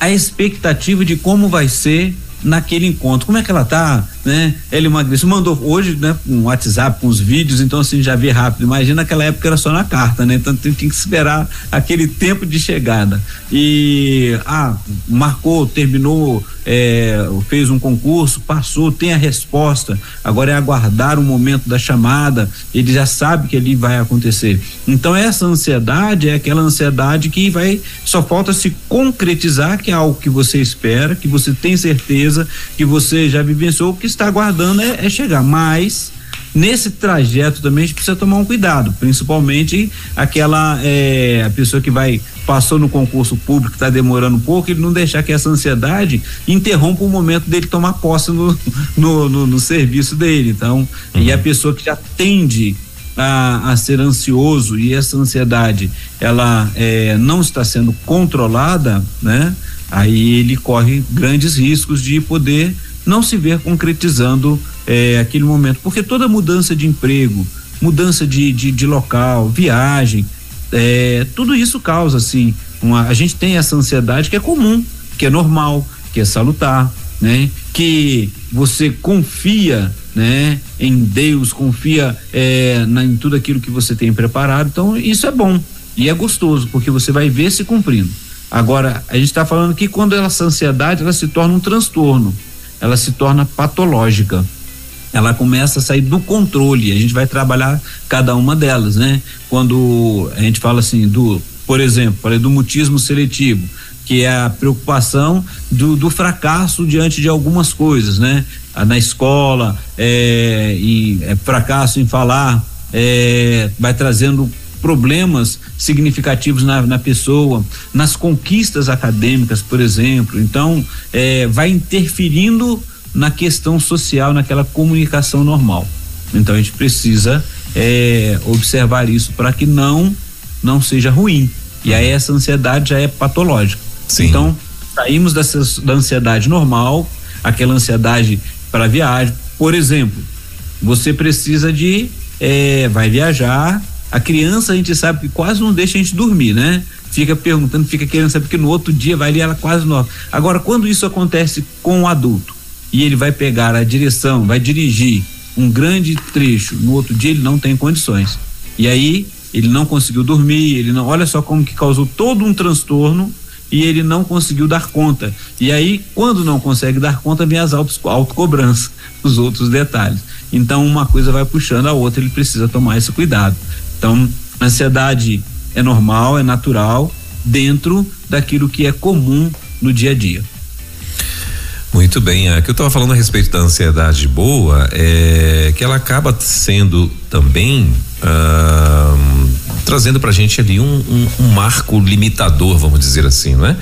a expectativa de como vai ser naquele encontro. Como é que ela tá, né? Ele emagreceu, mandou hoje, né, um WhatsApp com os vídeos, então assim já vê rápido. Imagina naquela época era só na carta, né? Então tem, tem que esperar aquele tempo de chegada. E ah, marcou, terminou, é, fez um concurso, passou, tem a resposta. Agora é aguardar o momento da chamada. Ele já sabe que ali vai acontecer. Então essa ansiedade é aquela ansiedade que vai só falta se concretizar que é algo que você espera, que você tem certeza, que você já vivenciou, que está aguardando é, é chegar. Mas nesse trajeto também a gente precisa tomar um cuidado, principalmente aquela é, a pessoa que vai passou no concurso público está demorando um pouco, ele não deixar que essa ansiedade interrompa o momento dele tomar posse no, <laughs> no, no, no serviço dele. Então, uhum. e a pessoa que já tende a, a, ser ansioso e essa ansiedade ela é, não está sendo controlada, né? Aí ele corre grandes riscos de poder não se ver concretizando é, aquele momento, porque toda mudança de emprego, mudança de, de, de local, viagem, é, tudo isso causa assim, uma, a gente tem essa ansiedade que é comum, que é normal, que é salutar, né? Que você confia, né? Em Deus, confia é, na, em tudo aquilo que você tem preparado, então isso é bom e é gostoso porque você vai ver se cumprindo. Agora a gente está falando que quando essa ansiedade ela se torna um transtorno, ela se torna patológica ela começa a sair do controle. A gente vai trabalhar cada uma delas, né? Quando a gente fala assim do, por exemplo, falei do mutismo seletivo, que é a preocupação do, do fracasso diante de algumas coisas, né? Ah, na escola, é, é, fracasso em falar, é, vai trazendo problemas significativos na, na, pessoa, nas conquistas acadêmicas, por exemplo. Então, é, vai interferindo na questão social, naquela comunicação normal. Então a gente precisa é, observar isso para que não não seja ruim. E aí essa ansiedade já é patológica. Sim. Então saímos dessa, da ansiedade normal, aquela ansiedade para viagem. Por exemplo, você precisa de é, vai viajar. A criança a gente sabe que quase não deixa a gente dormir, né? Fica perguntando, fica querendo saber que no outro dia vai ali ela quase não. Agora, quando isso acontece com o adulto, e ele vai pegar a direção, vai dirigir um grande trecho, no outro dia ele não tem condições. E aí ele não conseguiu dormir, ele não, olha só como que causou todo um transtorno e ele não conseguiu dar conta. E aí, quando não consegue dar conta, vem as autocobranças, <laughs> os outros detalhes. Então, uma coisa vai puxando a outra, ele precisa tomar esse cuidado. Então, ansiedade é normal, é natural, dentro daquilo que é comum no dia a dia. Muito bem, é que eu estava falando a respeito da ansiedade boa, é que ela acaba sendo também ah, trazendo para a gente ali um, um, um, marco limitador, vamos dizer assim, né?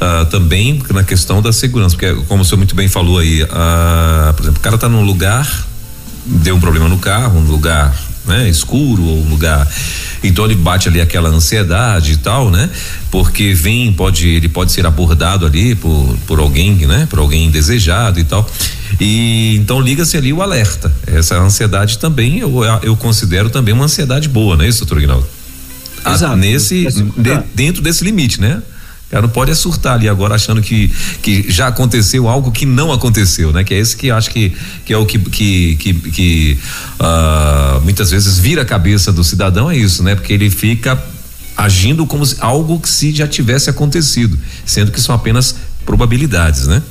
Ah, também na questão da segurança, porque como o senhor muito bem falou aí, ah, por exemplo, o cara está num lugar, deu um problema no carro, um lugar né, escuro ou um lugar então ele bate ali aquela ansiedade e tal, né? Porque vem, pode, ele pode ser abordado ali por, por alguém, né? Por alguém desejado e tal. E então liga-se ali o alerta. Essa ansiedade também eu, eu considero também uma ansiedade boa, não é isso, doutor Ignaldo? Exato. nesse, de, dentro desse limite, né? Cara não pode é surtar ali agora achando que, que já aconteceu algo que não aconteceu, né? Que é esse que acho que, que é o que, que, que, que uh, muitas vezes vira a cabeça do cidadão, é isso, né? Porque ele fica agindo como se, algo que se já tivesse acontecido, sendo que são apenas probabilidades, né?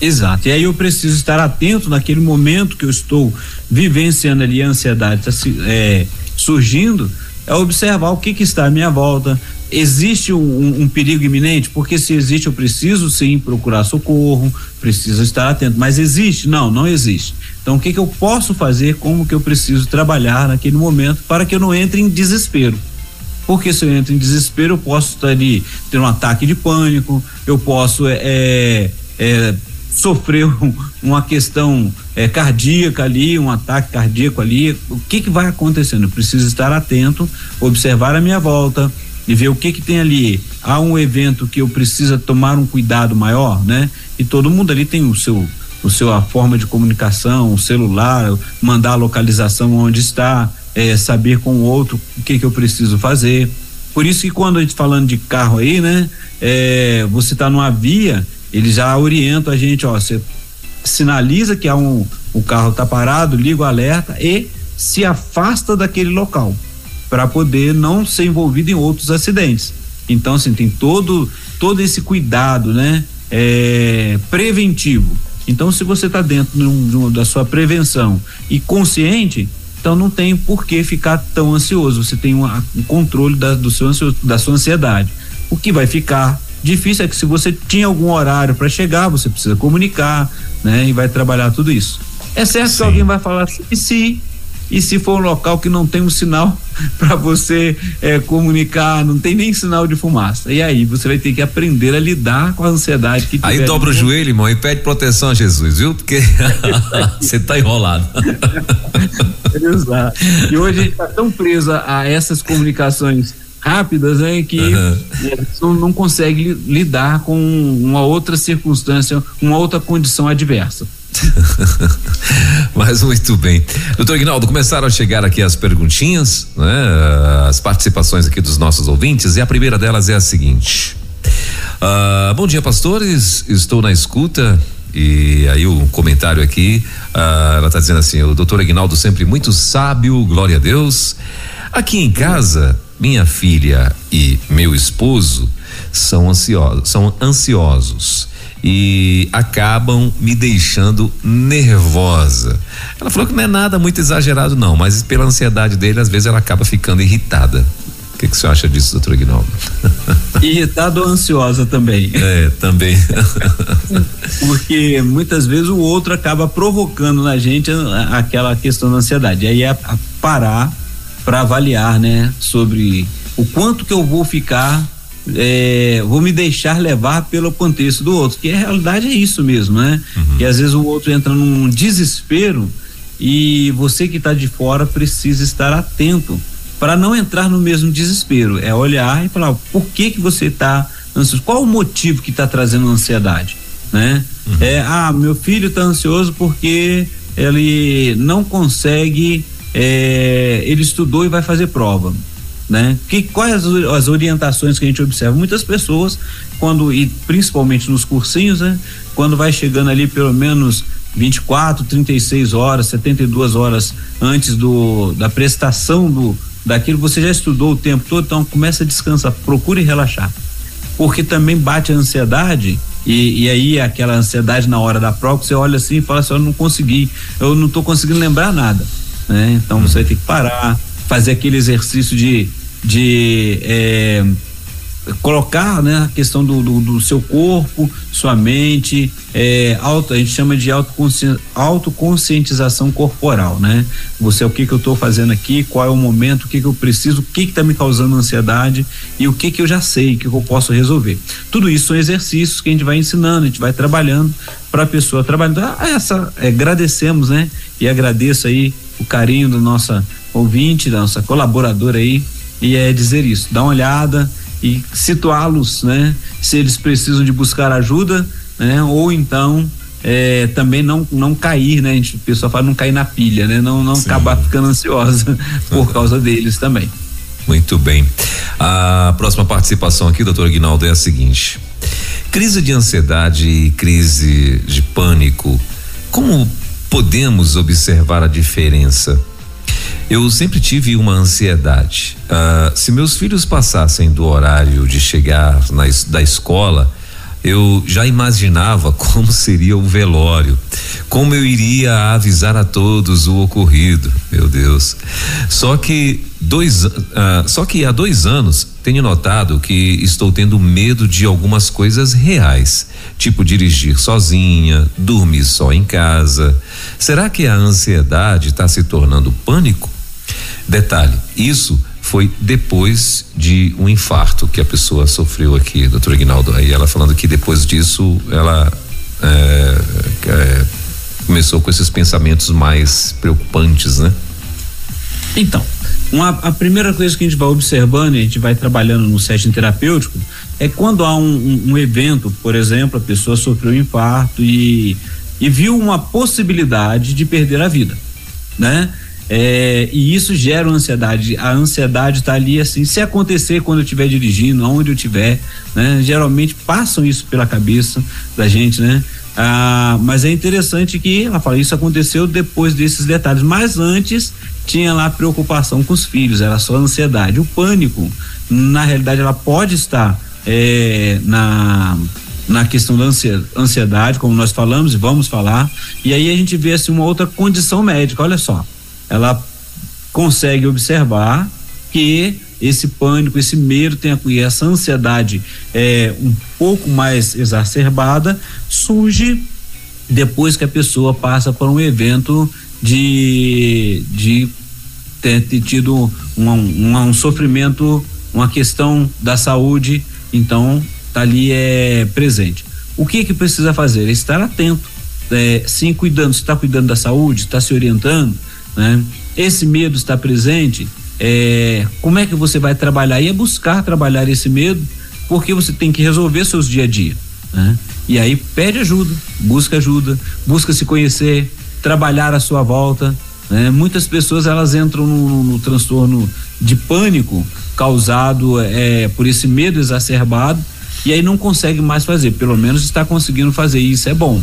Exato. E aí eu preciso estar atento naquele momento que eu estou vivenciando ali a ansiedade está é, surgindo, é observar o que, que está à minha volta, existe um, um, perigo iminente? Porque se existe, eu preciso sim procurar socorro, preciso estar atento. Mas existe? Não, não existe. Então, o que, que eu posso fazer? Como que eu preciso trabalhar naquele momento para que eu não entre em desespero? Porque se eu entro em desespero, eu posso estar ali, ter um ataque de pânico, eu posso é, é, é sofreu <laughs> uma questão é, cardíaca ali, um ataque cardíaco ali, o que que vai acontecendo? Eu preciso estar atento, observar a minha volta e ver o que que tem ali. Há um evento que eu preciso tomar um cuidado maior, né? E todo mundo ali tem o seu o seu a forma de comunicação, o celular, mandar a localização onde está, é, saber com o outro o que que eu preciso fazer. Por isso que quando a gente falando de carro aí, né, é, você está numa via, ele já orienta a gente, ó, você sinaliza que há um o carro está parado, liga o alerta e se afasta daquele local para poder não ser envolvido em outros acidentes. Então, assim, tem todo todo esse cuidado, né, é, preventivo. Então, se você está dentro de um, de um, da sua prevenção e consciente, então não tem por que ficar tão ansioso. Você tem um, um controle da, do seu, da sua ansiedade. O que vai ficar difícil é que se você tinha algum horário para chegar, você precisa comunicar, né? E vai trabalhar tudo isso. É certo Sim. que alguém vai falar assim, e se e se for um local que não tem um sinal <laughs> para você é, comunicar, não tem nem sinal de fumaça. E aí você vai ter que aprender a lidar com a ansiedade que Aí dobra o joelho, irmão, e pede proteção a Jesus, viu? Porque <laughs> você tá enrolado. <laughs> Exato. E hoje a gente tá tão preso a essas comunicações rápidas, né, que uhum. não consegue lidar com uma outra circunstância, uma outra condição adversa. <laughs> Mas muito bem. Doutor Ignaldo, começaram a chegar aqui as perguntinhas, né? As participações aqui dos nossos ouvintes, e a primeira delas é a seguinte. Uh, bom dia, pastores. Estou na escuta. E aí o comentário aqui, uh, ela está dizendo assim, o doutor Ignaldo sempre muito sábio, glória a Deus. Aqui em casa, minha filha e meu esposo são ansiosos, são ansiosos e acabam me deixando nervosa. Ela falou que não é nada muito exagerado, não, mas pela ansiedade dele, às vezes ela acaba ficando irritada. O que, que você acha disso, doutor Ignaldo? <laughs> Irritada ou ansiosa também. É, também. <laughs> Porque muitas vezes o outro acaba provocando na gente aquela questão da ansiedade. Aí é parar para avaliar, né, sobre o quanto que eu vou ficar é, vou me deixar levar pelo contexto do outro, que a realidade é isso mesmo, né? Uhum. Que às vezes o outro entra num desespero e você que está de fora precisa estar atento para não entrar no mesmo desespero. É olhar e falar por que que você está ansioso, qual o motivo que está trazendo ansiedade, né? Uhum. É, ah, meu filho está ansioso porque ele não consegue, é, ele estudou e vai fazer prova né? Que quais as, as, orientações que a gente observa? Muitas pessoas quando e principalmente nos cursinhos, né? Quando vai chegando ali pelo menos 24, 36 horas, 72 horas antes do da prestação do daquilo você já estudou o tempo todo, então começa a descansar, procure relaxar. Porque também bate a ansiedade e, e aí aquela ansiedade na hora da prova, você olha assim e fala assim, eu não consegui, eu não estou conseguindo lembrar nada, né? Então você vai ter que parar, fazer aquele exercício de, de é, colocar né, a questão do, do, do, seu corpo, sua mente, é, auto, a gente chama de autoconsci, autoconscientização corporal, né? Você, o que que eu estou fazendo aqui, qual é o momento, o que que eu preciso, o que que está me causando ansiedade e o que que eu já sei, que eu posso resolver. Tudo isso são exercícios que a gente vai ensinando, a gente vai trabalhando para a pessoa trabalhando. Ah, essa, é, agradecemos, né? E agradeço aí o carinho da nossa ouvinte, da nossa colaboradora aí, e é dizer isso, dar uma olhada e situá-los, né? Se eles precisam de buscar ajuda, né? Ou então é, também não não cair, né? A gente, o pessoal fala não cair na pilha, né? Não não Sim. acabar ficando ansiosa <laughs> por causa deles também. Muito bem. A próxima participação aqui, doutor Aguinaldo, é a seguinte: crise de ansiedade e crise de pânico. Como podemos observar a diferença? Eu sempre tive uma ansiedade. Uh, se meus filhos passassem do horário de chegar na, da escola, eu já imaginava <laughs> como seria o velório, como eu iria avisar a todos o ocorrido, meu Deus. Só que dois, uh, só que há dois anos tenho notado que estou tendo medo de algumas coisas reais, tipo dirigir sozinha, dormir só em casa. Será que a ansiedade está se tornando pânico? Detalhe, isso foi depois de um infarto que a pessoa sofreu aqui, doutor Ignaldo. Aí ela falando que depois disso ela é, é, começou com esses pensamentos mais preocupantes, né? Então, uma, a primeira coisa que a gente vai observando e a gente vai trabalhando no setting terapêutico é quando há um, um, um evento, por exemplo, a pessoa sofreu um infarto e, e viu uma possibilidade de perder a vida, né? É, e isso gera ansiedade. A ansiedade está ali assim, se acontecer quando eu estiver dirigindo, aonde eu estiver, né? Geralmente passam isso pela cabeça da gente, né? Ah, mas é interessante que ela fala, isso aconteceu depois desses detalhes, mas antes tinha lá preocupação com os filhos, era só ansiedade. O pânico, na realidade, ela pode estar é, na na questão da ansiedade, como nós falamos e vamos falar, e aí a gente vê assim uma outra condição médica, olha só ela consegue observar que esse pânico, esse medo tem e essa ansiedade é um pouco mais exacerbada surge depois que a pessoa passa por um evento de de ter, ter tido um, um, um, sofrimento, uma questão da saúde, então tá ali é presente. O que que precisa fazer? Estar atento, é, sim cuidando, está cuidando da saúde, está se orientando, né? Esse medo está presente, é, como é que você vai trabalhar? E é buscar trabalhar esse medo, porque você tem que resolver seus dia a dia, né? E aí pede ajuda, busca ajuda, busca se conhecer, trabalhar à sua volta, né? Muitas pessoas elas entram no, no, no transtorno de pânico causado é, por esse medo exacerbado e aí não consegue mais fazer, pelo menos está conseguindo fazer, e isso é bom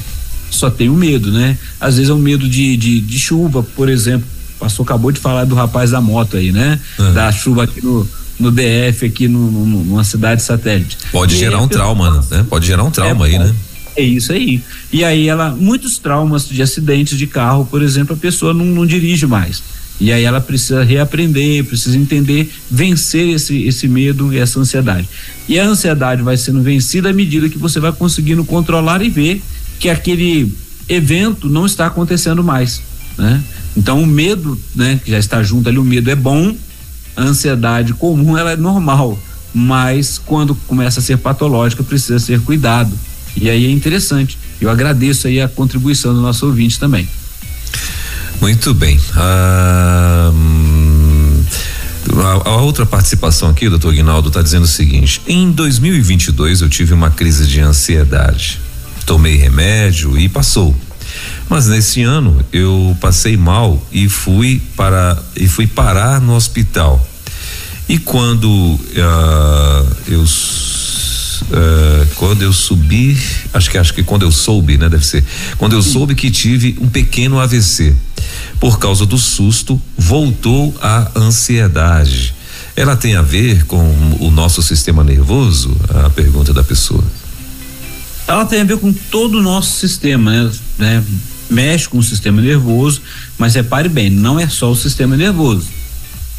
só tem o medo, né? Às vezes é um medo de, de, de chuva, por exemplo. O pastor acabou de falar do rapaz da moto aí, né? Uhum. Da chuva aqui no, no DF, aqui no, no, numa cidade satélite. Pode e gerar um trauma, né? Pode gerar um trauma é, aí, né? É isso aí. E aí ela, muitos traumas de acidentes de carro, por exemplo, a pessoa não, não dirige mais. E aí ela precisa reaprender, precisa entender, vencer esse, esse medo e essa ansiedade. E a ansiedade vai sendo vencida à medida que você vai conseguindo controlar e ver que aquele evento não está acontecendo mais, né? Então o medo, né, que já está junto ali, o medo é bom, a ansiedade comum ela é normal, mas quando começa a ser patológica precisa ser cuidado. E aí é interessante. Eu agradeço aí a contribuição do nosso ouvinte também. Muito bem. Ah, hum, a, a, outra participação aqui, doutor Guinaldo, está dizendo o seguinte: em 2022 eu tive uma crise de ansiedade tomei remédio e passou. Mas nesse ano eu passei mal e fui para e fui parar no hospital. E quando uh, eu uh, quando eu subi, acho que acho que quando eu soube, né, deve ser. Quando eu soube que tive um pequeno AVC. Por causa do susto, voltou a ansiedade. Ela tem a ver com o nosso sistema nervoso? A pergunta da pessoa ela tem a ver com todo o nosso sistema, né? né? Mexe com o sistema nervoso, mas repare bem, não é só o sistema nervoso.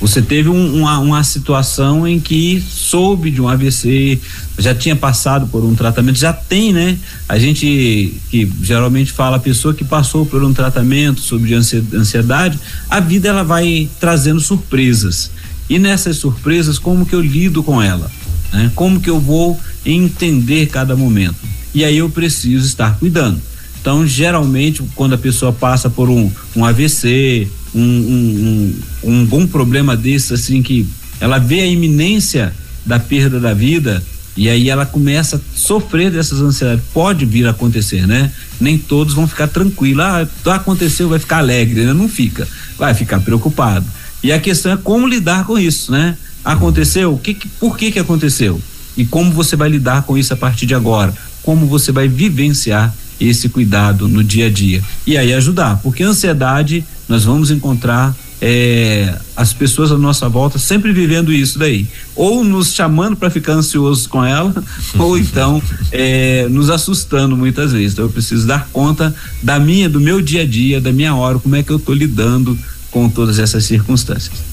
Você teve um, uma, uma situação em que soube de um AVC, já tinha passado por um tratamento, já tem, né? A gente que geralmente fala a pessoa que passou por um tratamento sobre ansiedade, a vida ela vai trazendo surpresas. E nessas surpresas, como que eu lido com ela? Né? Como que eu vou entender cada momento? E aí eu preciso estar cuidando. Então, geralmente, quando a pessoa passa por um, um AVC, um, um, um, um bom problema desse, assim, que ela vê a iminência da perda da vida, e aí ela começa a sofrer dessas ansiedades. Pode vir a acontecer, né? Nem todos vão ficar tranquilos. Ah, aconteceu, vai ficar alegre, né? Não fica. Vai ficar preocupado. E a questão é como lidar com isso, né? Aconteceu? Que, que, por que que aconteceu? E como você vai lidar com isso a partir de agora? Como você vai vivenciar esse cuidado no dia a dia. E aí ajudar, porque ansiedade nós vamos encontrar é, as pessoas à nossa volta sempre vivendo isso daí, ou nos chamando para ficar ansiosos com ela, <laughs> ou então é, nos assustando muitas vezes. Então eu preciso dar conta da minha, do meu dia a dia, da minha hora, como é que eu estou lidando com todas essas circunstâncias.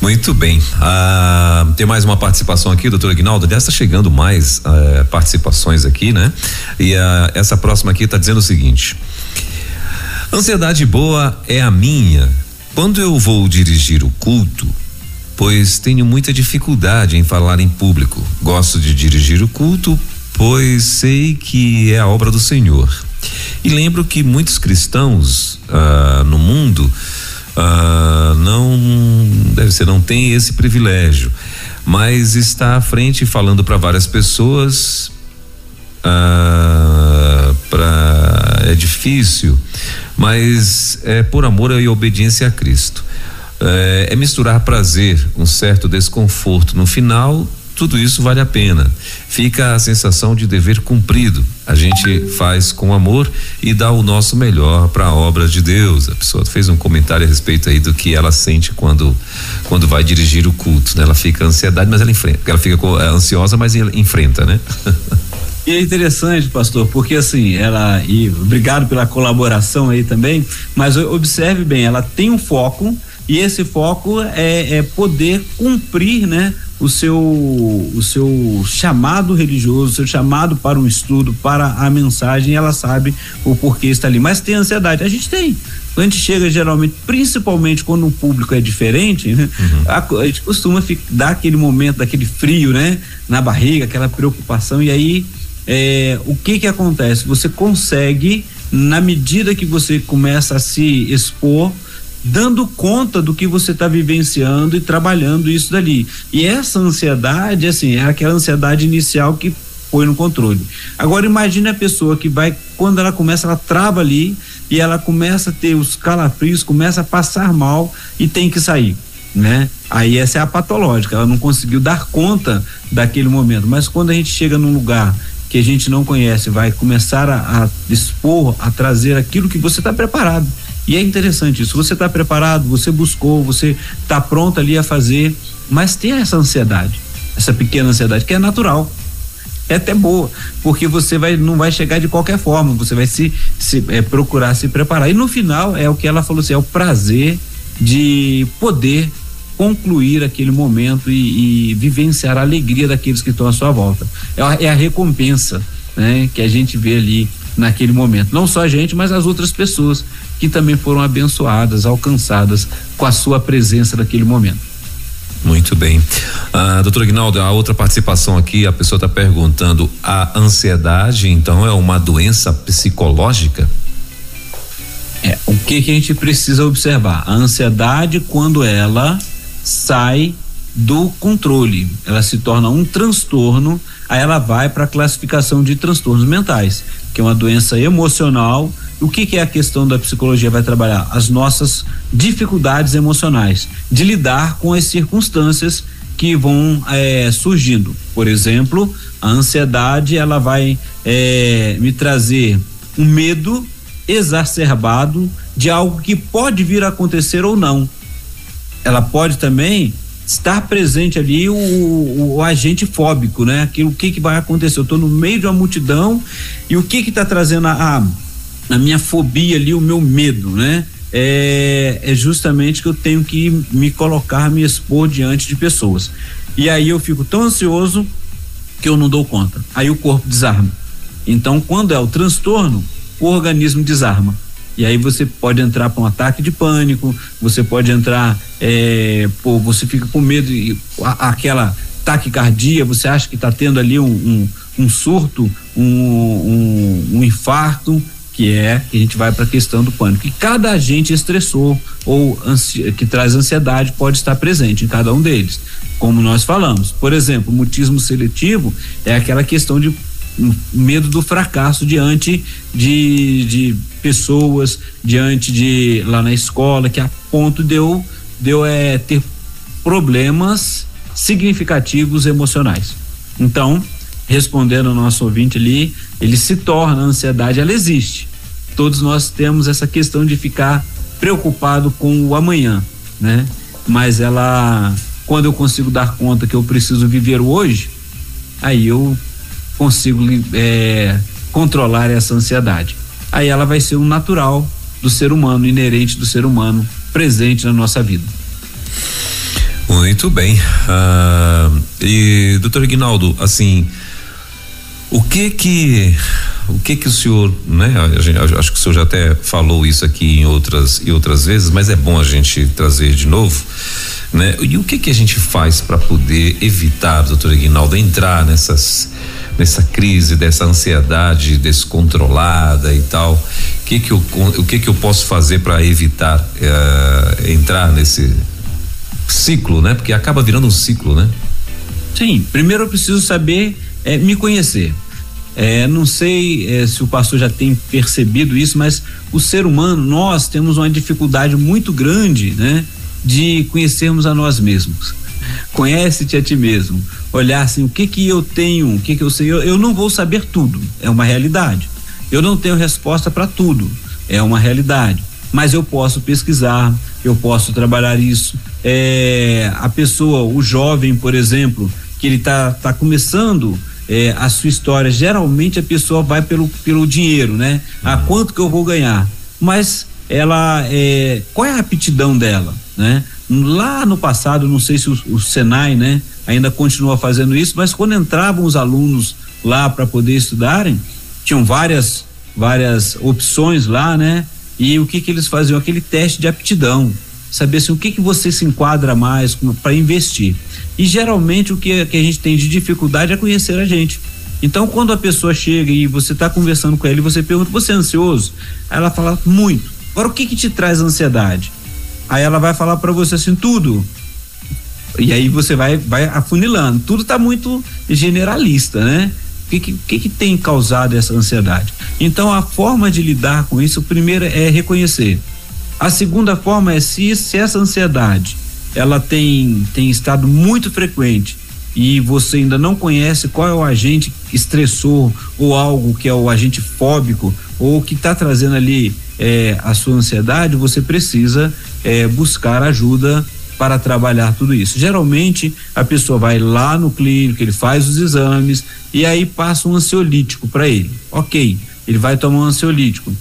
Muito bem. Ah, tem mais uma participação aqui, doutor Aguinaldo. Dessa chegando mais ah, participações aqui, né? E ah, essa próxima aqui está dizendo o seguinte: Ansiedade boa é a minha. Quando eu vou dirigir o culto, pois tenho muita dificuldade em falar em público. Gosto de dirigir o culto pois sei que é a obra do Senhor. E lembro que muitos cristãos ah, no mundo ah, não deve ser não tem esse privilégio, mas está à frente falando para várias pessoas ah, para é difícil, mas é por amor e obediência a Cristo. É, é misturar prazer, um certo desconforto. No final, tudo isso vale a pena. Fica a sensação de dever cumprido. A gente faz com amor e dá o nosso melhor para a obra de Deus. A pessoa fez um comentário a respeito aí do que ela sente quando quando vai dirigir o culto, né? Ela fica ansiedade, mas ela enfrenta. Ela fica é, ansiosa, mas enfrenta, né? <laughs> E é interessante, pastor, porque assim, ela e obrigado pela colaboração aí também, mas observe bem, ela tem um foco e esse foco é, é poder cumprir, né, o seu, o seu chamado religioso, o seu chamado para um estudo, para a mensagem, ela sabe o porquê está ali. Mas tem ansiedade, a gente tem. A gente chega geralmente, principalmente quando o público é diferente, né? Uhum. A, a, gente costuma ficar, dar aquele momento, daquele frio, né? Na barriga, aquela preocupação, e aí é, o que que acontece? Você consegue, na medida que você começa a se expor, dando conta do que você está vivenciando e trabalhando isso dali. E essa ansiedade, assim, é aquela ansiedade inicial que põe no controle. Agora imagine a pessoa que vai, quando ela começa, ela trava ali e ela começa a ter os calafrios, começa a passar mal e tem que sair, né? Aí essa é a patológica, ela não conseguiu dar conta daquele momento. Mas quando a gente chega num lugar que a gente não conhece, vai começar a, a expor, a trazer aquilo que você está preparado. E é interessante isso. Você está preparado, você buscou, você está pronto ali a fazer, mas tem essa ansiedade, essa pequena ansiedade que é natural. É até boa, porque você vai não vai chegar de qualquer forma, você vai se, se é, procurar se preparar. E no final é o que ela falou assim, é o prazer de poder concluir aquele momento e, e vivenciar a alegria daqueles que estão à sua volta. É a, é a recompensa, né, que a gente vê ali naquele momento. Não só a gente, mas as outras pessoas que também foram abençoadas, alcançadas com a sua presença naquele momento. Muito bem. Ah, doutor Ignaldo, a outra participação aqui, a pessoa está perguntando: a ansiedade, então, é uma doença psicológica? É, o que, que a gente precisa observar? A ansiedade, quando ela sai do controle, ela se torna um transtorno, aí ela vai para a classificação de transtornos mentais, que é uma doença emocional o que, que, é a questão da psicologia vai trabalhar? As nossas dificuldades emocionais, de lidar com as circunstâncias que vão é, surgindo. Por exemplo, a ansiedade ela vai é, me trazer um medo exacerbado de algo que pode vir a acontecer ou não. Ela pode também estar presente ali o, o, o agente fóbico, né? Aquilo, o que que vai acontecer? Eu estou no meio de uma multidão e o que que está trazendo a, a a minha fobia ali, o meu medo, né? É, é justamente que eu tenho que me colocar, me expor diante de pessoas. E aí eu fico tão ansioso que eu não dou conta. Aí o corpo desarma. Então, quando é o transtorno, o organismo desarma. E aí você pode entrar para um ataque de pânico, você pode entrar, é, pô, você fica com medo, e, a, aquela taquicardia, você acha que está tendo ali um, um, um surto, um, um, um infarto, que é que a gente vai para a questão do pânico. E cada agente estressor ou que traz ansiedade pode estar presente em cada um deles, como nós falamos. Por exemplo, mutismo seletivo é aquela questão de medo do fracasso diante de, de pessoas, diante de lá na escola, que a ponto de eu, de eu é, ter problemas significativos emocionais. Então, respondendo ao nosso ouvinte ali, ele se torna, a ansiedade ela existe. Todos nós temos essa questão de ficar preocupado com o amanhã, né? Mas ela, quando eu consigo dar conta que eu preciso viver o hoje, aí eu consigo é, controlar essa ansiedade. Aí ela vai ser um natural do ser humano, inerente do ser humano, presente na nossa vida. Muito bem. Uh, e doutor Ignaldo, assim, o que que o que que o senhor, né? Gente, acho que o senhor já até falou isso aqui em outras e outras vezes, mas é bom a gente trazer de novo, né? E o que que a gente faz para poder evitar, doutor Aguinaldo, entrar nessas nessa crise, dessa ansiedade descontrolada e tal, que que eu, o que que eu posso fazer para evitar uh, entrar nesse ciclo, né? Porque acaba virando um ciclo, né? Sim, primeiro eu preciso saber é, me conhecer. É, não sei é, se o pastor já tem percebido isso, mas o ser humano, nós temos uma dificuldade muito grande, né, de conhecermos a nós mesmos. Conhece-te a ti mesmo. Olhar assim, o que que eu tenho, o que que eu sei. Eu, eu não vou saber tudo, é uma realidade. Eu não tenho resposta para tudo, é uma realidade. Mas eu posso pesquisar, eu posso trabalhar isso. É, a pessoa, o jovem, por exemplo, que ele tá, tá começando é, a sua história, geralmente a pessoa vai pelo, pelo dinheiro, né? A quanto que eu vou ganhar? Mas ela, é, qual é a aptidão dela, né? Lá no passado, não sei se o, o Senai, né, ainda continua fazendo isso, mas quando entravam os alunos lá para poder estudarem, tinham várias várias opções lá, né? E o que que eles faziam? Aquele teste de aptidão, saber assim, o que que você se enquadra mais para investir. E geralmente o que, que a gente tem de dificuldade é conhecer a gente. Então, quando a pessoa chega e você está conversando com ela e você pergunta, você é ansioso? Ela fala, muito. Agora, o que que te traz ansiedade? Aí ela vai falar para você assim, tudo. E aí você vai, vai afunilando. Tudo está muito generalista, né? O que, que, que tem causado essa ansiedade? Então, a forma de lidar com isso, primeiro é reconhecer. A segunda forma é se, se essa ansiedade ela tem, tem estado muito frequente e você ainda não conhece qual é o agente estressor ou algo que é o agente fóbico ou que está trazendo ali é, a sua ansiedade, você precisa é, buscar ajuda para trabalhar tudo isso. Geralmente a pessoa vai lá no clínico, ele faz os exames e aí passa um ansiolítico para ele. Ok, ele vai tomar um ansiolítico,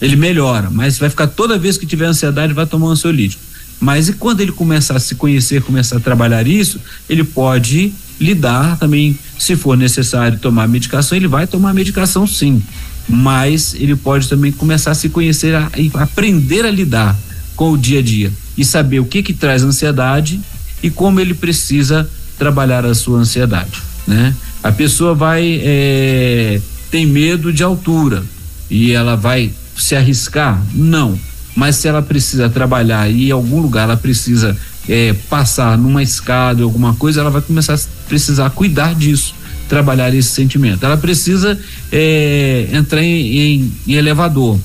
ele melhora, mas vai ficar toda vez que tiver ansiedade vai tomar um ansiolítico. Mas e quando ele começar a se conhecer, começar a trabalhar isso, ele pode lidar também, se for necessário tomar medicação, ele vai tomar medicação sim. Mas ele pode também começar a se conhecer e aprender a lidar com o dia a dia e saber o que que traz ansiedade e como ele precisa trabalhar a sua ansiedade, né? A pessoa vai é, tem medo de altura e ela vai se arriscar? Não mas se ela precisa trabalhar e em algum lugar ela precisa é, passar numa escada, alguma coisa, ela vai começar a precisar cuidar disso, trabalhar esse sentimento. Ela precisa é, entrar em, em, em elevador.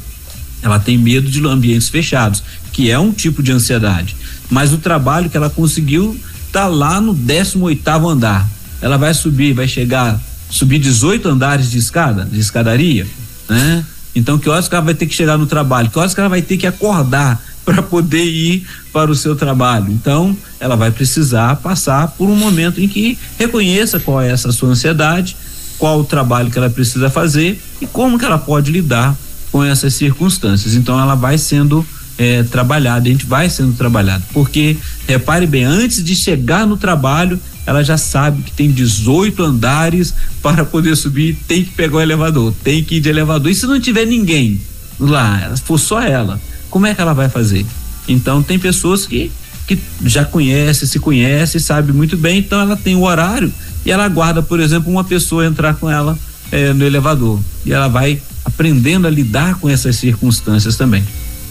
Ela tem medo de ambientes fechados, que é um tipo de ansiedade. Mas o trabalho que ela conseguiu tá lá no 18 oitavo andar. Ela vai subir, vai chegar, subir 18 andares de escada, de escadaria, né? Então, que horas que ela vai ter que chegar no trabalho? Que horas que ela vai ter que acordar <laughs> para poder ir para o seu trabalho? Então, ela vai precisar passar por um momento em que reconheça qual é essa sua ansiedade, qual o trabalho que ela precisa fazer e como que ela pode lidar com essas circunstâncias. Então, ela vai sendo é, trabalhada, a gente vai sendo trabalhado, porque repare bem, antes de chegar no trabalho, ela já sabe que tem 18 andares para poder subir, tem que pegar o elevador, tem que ir de elevador. E se não tiver ninguém lá, for só ela, como é que ela vai fazer? Então tem pessoas que que já conhece, se conhece, sabe muito bem, então ela tem o horário e ela aguarda, por exemplo, uma pessoa entrar com ela eh, no elevador e ela vai aprendendo a lidar com essas circunstâncias também.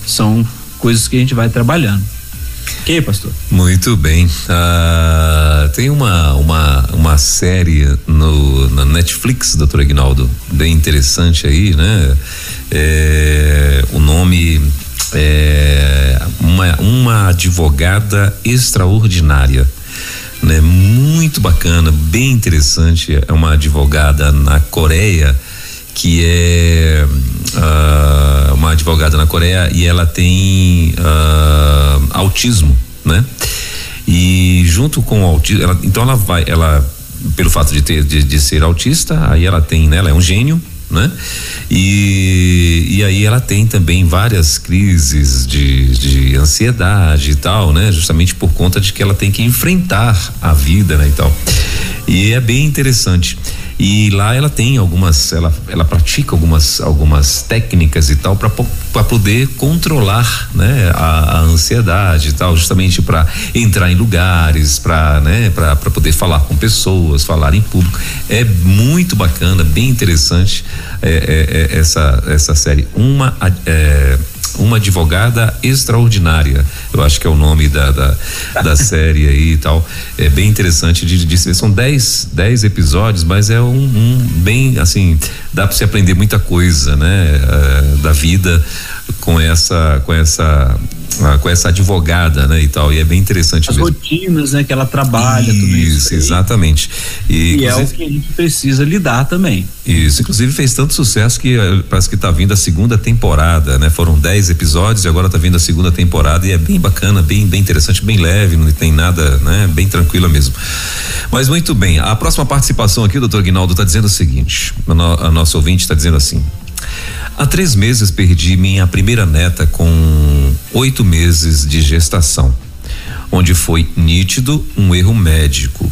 São coisas que a gente vai trabalhando. Ok, pastor? Muito bem. Ah, tem uma, uma, uma série no, na Netflix, doutor Aguinaldo, bem interessante aí, né? É, o nome é uma, uma advogada extraordinária. Né? Muito bacana, bem interessante. É uma advogada na Coreia que é uh, uma advogada na Coreia e ela tem uh, autismo, né? E junto com o autismo, ela, então ela vai, ela pelo fato de ter de, de, ser autista, aí ela tem, né? Ela é um gênio, né? E, e aí ela tem também várias crises de, de ansiedade e tal, né? Justamente por conta de que ela tem que enfrentar a vida, né? E tal. E é bem interessante. E lá ela tem algumas, ela, ela pratica algumas, algumas técnicas e tal para poder controlar, né, a, a, ansiedade e tal, justamente para entrar em lugares, para, né, para poder falar com pessoas, falar em público. É muito bacana, bem interessante é, é, é essa essa série. Uma é, uma advogada extraordinária. Eu acho que é o nome da, da, da <laughs> série aí e tal. É bem interessante de, de. São dez, dez episódios, mas é um, um bem assim, dá para se aprender muita coisa, né? Uh, da vida com essa, com essa ah, com essa advogada, né, e tal, e é bem interessante As mesmo. rotinas, né, que ela trabalha, isso, tudo isso. exatamente. E, e é o que a gente precisa lidar também. Isso, inclusive fez tanto sucesso que eh, parece que está vindo a segunda temporada, né? Foram dez episódios e agora está vindo a segunda temporada e é bem bacana, bem, bem interessante, bem leve, não tem nada, né? Bem tranquila mesmo. Mas muito bem, a próxima participação aqui, o doutor Guinaldo está dizendo o seguinte, a, no, a nossa ouvinte está dizendo assim, Há três meses perdi minha primeira neta com oito meses de gestação, onde foi nítido um erro médico.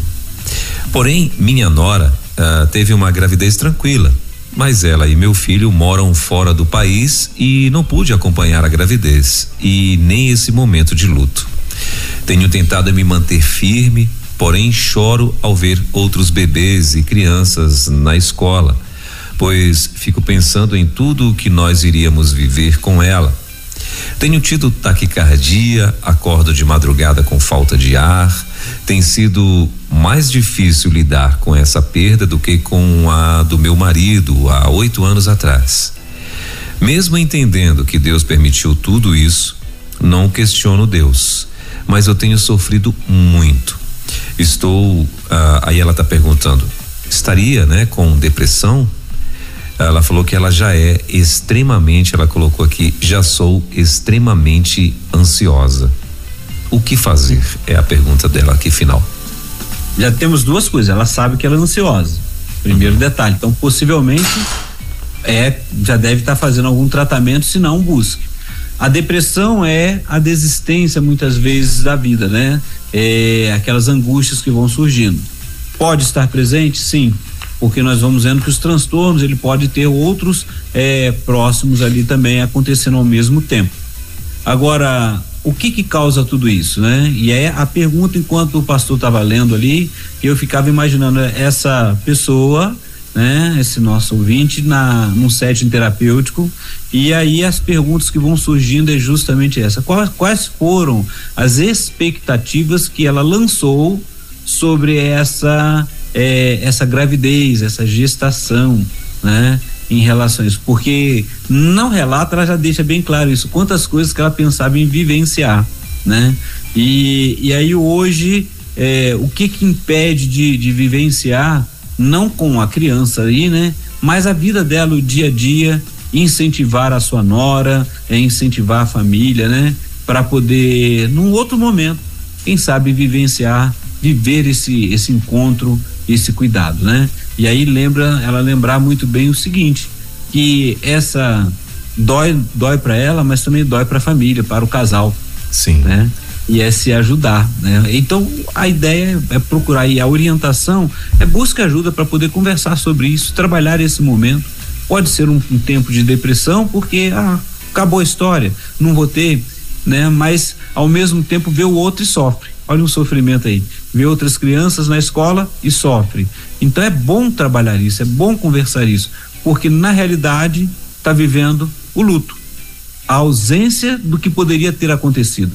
Porém, minha nora uh, teve uma gravidez tranquila, mas ela e meu filho moram fora do país e não pude acompanhar a gravidez e nem esse momento de luto. Tenho tentado me manter firme, porém choro ao ver outros bebês e crianças na escola pois fico pensando em tudo o que nós iríamos viver com ela. Tenho tido taquicardia, acordo de madrugada com falta de ar. Tem sido mais difícil lidar com essa perda do que com a do meu marido há oito anos atrás. Mesmo entendendo que Deus permitiu tudo isso, não questiono Deus, mas eu tenho sofrido muito. Estou, ah, aí ela está perguntando, estaria, né, com depressão? Ela falou que ela já é extremamente, ela colocou aqui, já sou extremamente ansiosa. O que fazer? É a pergunta dela aqui final. Já temos duas coisas. Ela sabe que ela é ansiosa. Primeiro uhum. detalhe. Então, possivelmente, é já deve estar tá fazendo algum tratamento, se não busque. A depressão é a desistência muitas vezes da vida, né? É aquelas angústias que vão surgindo. Pode estar presente, sim porque nós vamos vendo que os transtornos ele pode ter outros é, próximos ali também acontecendo ao mesmo tempo. Agora, o que que causa tudo isso, né? E é a pergunta enquanto o pastor estava lendo ali, eu ficava imaginando essa pessoa, né? Esse nosso ouvinte na num setting terapêutico e aí as perguntas que vão surgindo é justamente essa. Quais, quais foram as expectativas que ela lançou sobre essa é, essa gravidez, essa gestação, né? Em relação a isso, porque não relata, ela já deixa bem claro isso, quantas coisas que ela pensava em vivenciar, né? E, e aí hoje, é, o que que impede de, de vivenciar, não com a criança aí, né? Mas a vida dela, o dia a dia, incentivar a sua nora, é incentivar a família, né? Para poder, num outro momento, quem sabe vivenciar, viver esse esse encontro esse cuidado, né? E aí lembra, ela lembrar muito bem o seguinte, que essa dói dói para ela, mas também dói para a família, para o casal. Sim. Né? E é se ajudar, né? Então a ideia é procurar e a orientação é buscar ajuda para poder conversar sobre isso, trabalhar esse momento. Pode ser um, um tempo de depressão porque ah, acabou a história, não vou ter, né? Mas ao mesmo tempo vê o outro e sofre. Olha o sofrimento aí. Vê outras crianças na escola e sofre. Então é bom trabalhar isso, é bom conversar isso, porque na realidade está vivendo o luto, a ausência do que poderia ter acontecido,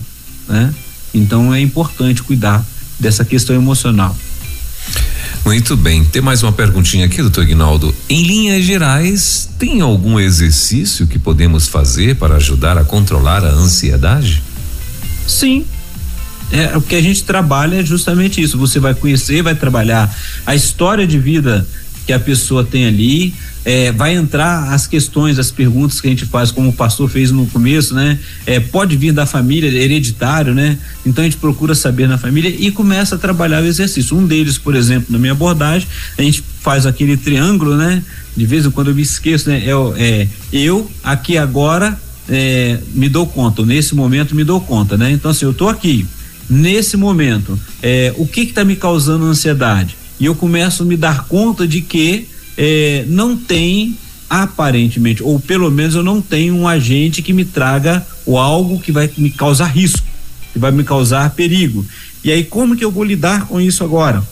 né? Então é importante cuidar dessa questão emocional. Muito bem. Tem mais uma perguntinha aqui, doutor Ignaldo. Em linhas gerais, tem algum exercício que podemos fazer para ajudar a controlar a ansiedade? Sim, é, o que a gente trabalha é justamente isso. Você vai conhecer, vai trabalhar a história de vida que a pessoa tem ali, é, vai entrar as questões, as perguntas que a gente faz, como o pastor fez no começo, né? É, pode vir da família, hereditário, né? Então a gente procura saber na família e começa a trabalhar o exercício. Um deles, por exemplo, na minha abordagem, a gente faz aquele triângulo, né? De vez em quando eu me esqueço, né? É, é eu, aqui agora, é, me dou conta, nesse momento me dou conta, né? Então assim, eu tô aqui, nesse momento, é, o que está me causando ansiedade? e eu começo a me dar conta de que é, não tem aparentemente, ou pelo menos eu não tenho um agente que me traga ou algo que vai me causar risco, que vai me causar perigo. E aí como que eu vou lidar com isso agora?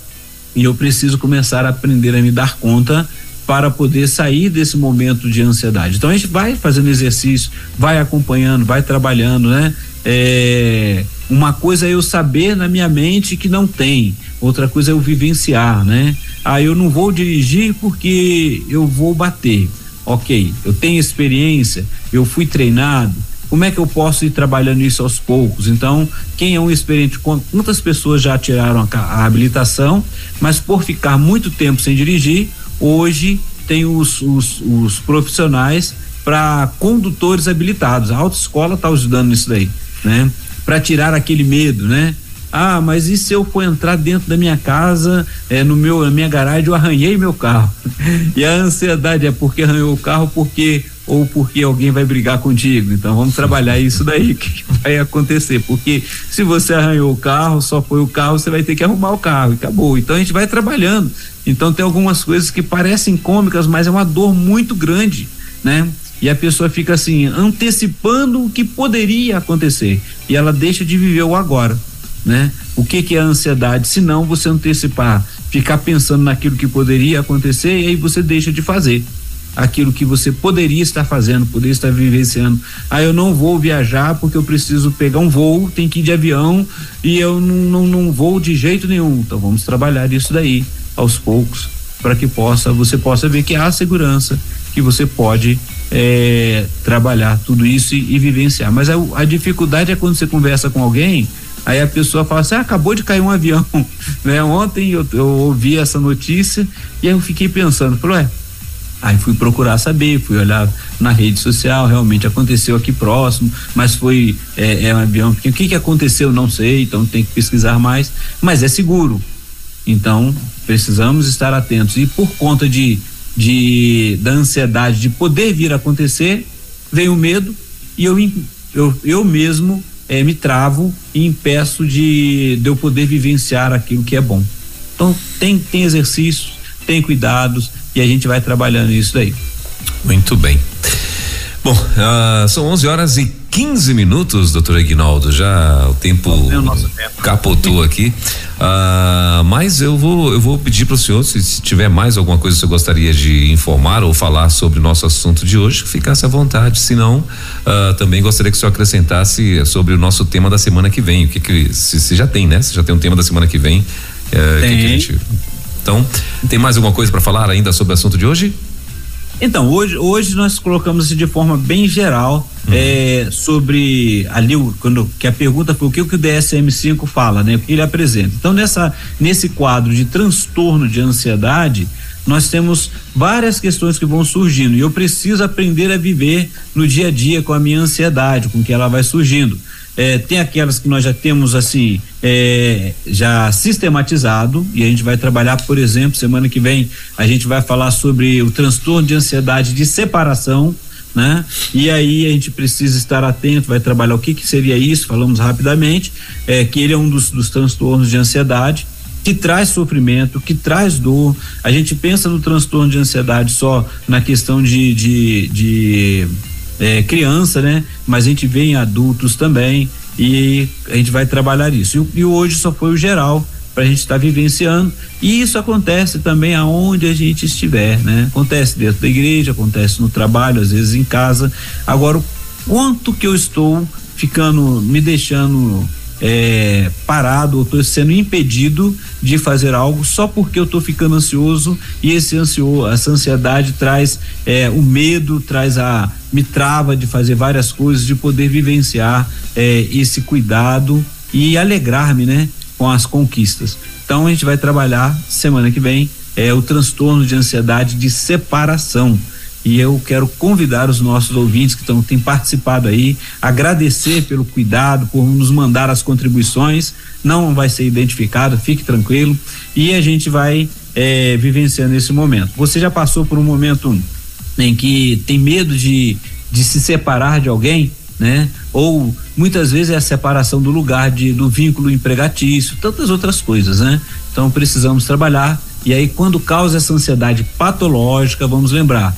E eu preciso começar a aprender a me dar conta para poder sair desse momento de ansiedade. Então a gente vai fazendo exercício, vai acompanhando, vai trabalhando, né? É, uma coisa é eu saber na minha mente que não tem, outra coisa é eu vivenciar, né? Ah, eu não vou dirigir porque eu vou bater. Ok, eu tenho experiência, eu fui treinado. Como é que eu posso ir trabalhando isso aos poucos? Então, quem é um experiente, quantas pessoas já tiraram a, habilitação, mas por ficar muito tempo sem dirigir, hoje tem os, os, os profissionais para condutores habilitados. A autoescola está ajudando nisso daí, né? Para tirar aquele medo, né? Ah, mas e se eu for entrar dentro da minha casa, é, no meu, na minha garagem, eu arranhei meu carro. <laughs> e a ansiedade é porque arranhou o carro, porque ou porque alguém vai brigar contigo. Então vamos trabalhar isso daí <laughs> que vai acontecer, porque se você arranhou o carro, só foi o carro, você vai ter que arrumar o carro e acabou. Então a gente vai trabalhando. Então tem algumas coisas que parecem cômicas, mas é uma dor muito grande, né? E a pessoa fica assim antecipando o que poderia acontecer e ela deixa de viver o agora né? O que que é a ansiedade? Se não você antecipar, ficar pensando naquilo que poderia acontecer e aí você deixa de fazer aquilo que você poderia estar fazendo, poderia estar vivenciando. Ah, eu não vou viajar porque eu preciso pegar um voo, tem que ir de avião e eu não, não, não vou de jeito nenhum. Então vamos trabalhar isso daí aos poucos para que possa você possa ver que há segurança, que você pode é, trabalhar tudo isso e, e vivenciar. Mas a, a dificuldade é quando você conversa com alguém Aí a pessoa fala assim: ah, acabou de cair um avião. <laughs> Né? Ontem eu, eu, ouvi essa notícia e aí eu fiquei pensando, falei, ué. Aí fui procurar saber, fui olhar na rede social, realmente aconteceu aqui próximo, mas foi é, é um avião pequeno. O que, que aconteceu? Não sei, então tem que pesquisar mais, mas é seguro. Então precisamos estar atentos. E por conta de, de da ansiedade de poder vir a acontecer, veio o medo e eu, eu, eu mesmo é, me travo e impeço de, de eu poder vivenciar aquilo que é bom. Então tem, tem exercícios, tem cuidados e a gente vai trabalhando isso daí. Muito bem. Bom, uh, são 11 horas e 15 minutos, doutor Aguinaldo. Já o tempo, tempo. capotou aqui. Uh, mas eu vou, eu vou pedir para o senhor, se, se, tiver mais alguma coisa que você gostaria de informar ou falar sobre o nosso assunto de hoje, ficasse à vontade. Se não, uh, também gostaria que o senhor acrescentasse sobre o nosso tema da semana que vem. O que, que se, se já tem, né? Se já tem um tema da semana que vem. Uh, tem. Que que gente, então, tem mais alguma coisa para falar ainda sobre o assunto de hoje? Então, hoje, hoje nós colocamos de forma bem geral é, sobre ali, quando, que a pergunta foi o que, o o DSM-5 fala, né? O que ele apresenta. Então, nessa, nesse quadro de transtorno de ansiedade, nós temos várias questões que vão surgindo e eu preciso aprender a viver no dia a dia com a minha ansiedade, com que ela vai surgindo. É, tem aquelas que nós já temos assim é, já sistematizado e a gente vai trabalhar, por exemplo, semana que vem a gente vai falar sobre o transtorno de ansiedade de separação, né? E aí a gente precisa estar atento, vai trabalhar o que que seria isso, falamos rapidamente, é, que ele é um dos, dos transtornos de ansiedade que traz sofrimento, que traz dor. A gente pensa no transtorno de ansiedade só na questão de, de, de é, criança, né? Mas a gente vê em adultos também e a gente vai trabalhar isso. E, e hoje só foi o geral para a gente estar tá vivenciando e isso acontece também aonde a gente estiver, né? Acontece dentro da igreja, acontece no trabalho, às vezes em casa. Agora, o quanto que eu estou ficando, me deixando é, parado ou estou sendo impedido de fazer algo só porque eu estou ficando ansioso e esse ansio, essa ansiedade traz é, o medo, traz a me trava de fazer várias coisas, de poder vivenciar é, esse cuidado e alegrar-me, né, com as conquistas. Então a gente vai trabalhar semana que vem é o transtorno de ansiedade de separação e eu quero convidar os nossos ouvintes que tão, têm participado aí, agradecer pelo cuidado, por nos mandar as contribuições. Não vai ser identificado, fique tranquilo. E a gente vai é, vivenciando esse momento. Você já passou por um momento em que tem medo de, de se separar de alguém, né? Ou muitas vezes é a separação do lugar de, do vínculo empregatício, tantas outras coisas, né? Então precisamos trabalhar E aí, quando causa essa ansiedade patológica, vamos lembrar,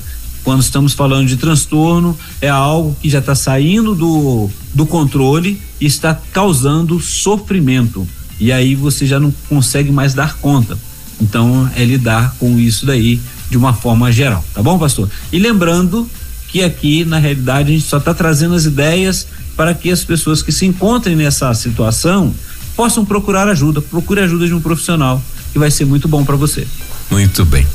quando estamos falando de transtorno, é algo que já está saindo do, do controle e está causando sofrimento. E aí você já não consegue mais dar conta. Então, é lidar com isso daí de uma forma geral, tá bom, pastor? E lembrando que aqui, na realidade, a gente só está trazendo as ideias para que as pessoas que se encontrem nessa situação possam procurar ajuda. Procure ajuda de um profissional, que vai ser muito bom para você. Muito bem.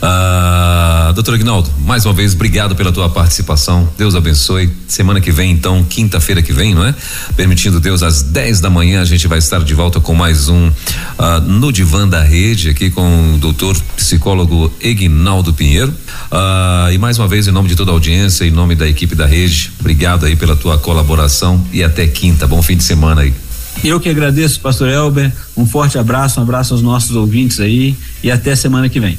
Ah, doutor Agnaldo, mais uma vez, obrigado pela tua participação. Deus abençoe. Semana que vem, então, quinta-feira que vem, não é? Permitindo Deus, às 10 da manhã, a gente vai estar de volta com mais um ah, no Divã da Rede, aqui com o doutor psicólogo Egnaldo Pinheiro. Ah, e mais uma vez, em nome de toda a audiência, em nome da equipe da rede, obrigado aí pela tua colaboração e até quinta. Bom fim de semana aí. Eu que agradeço, pastor Elber. Um forte abraço, um abraço aos nossos ouvintes aí e até semana que vem.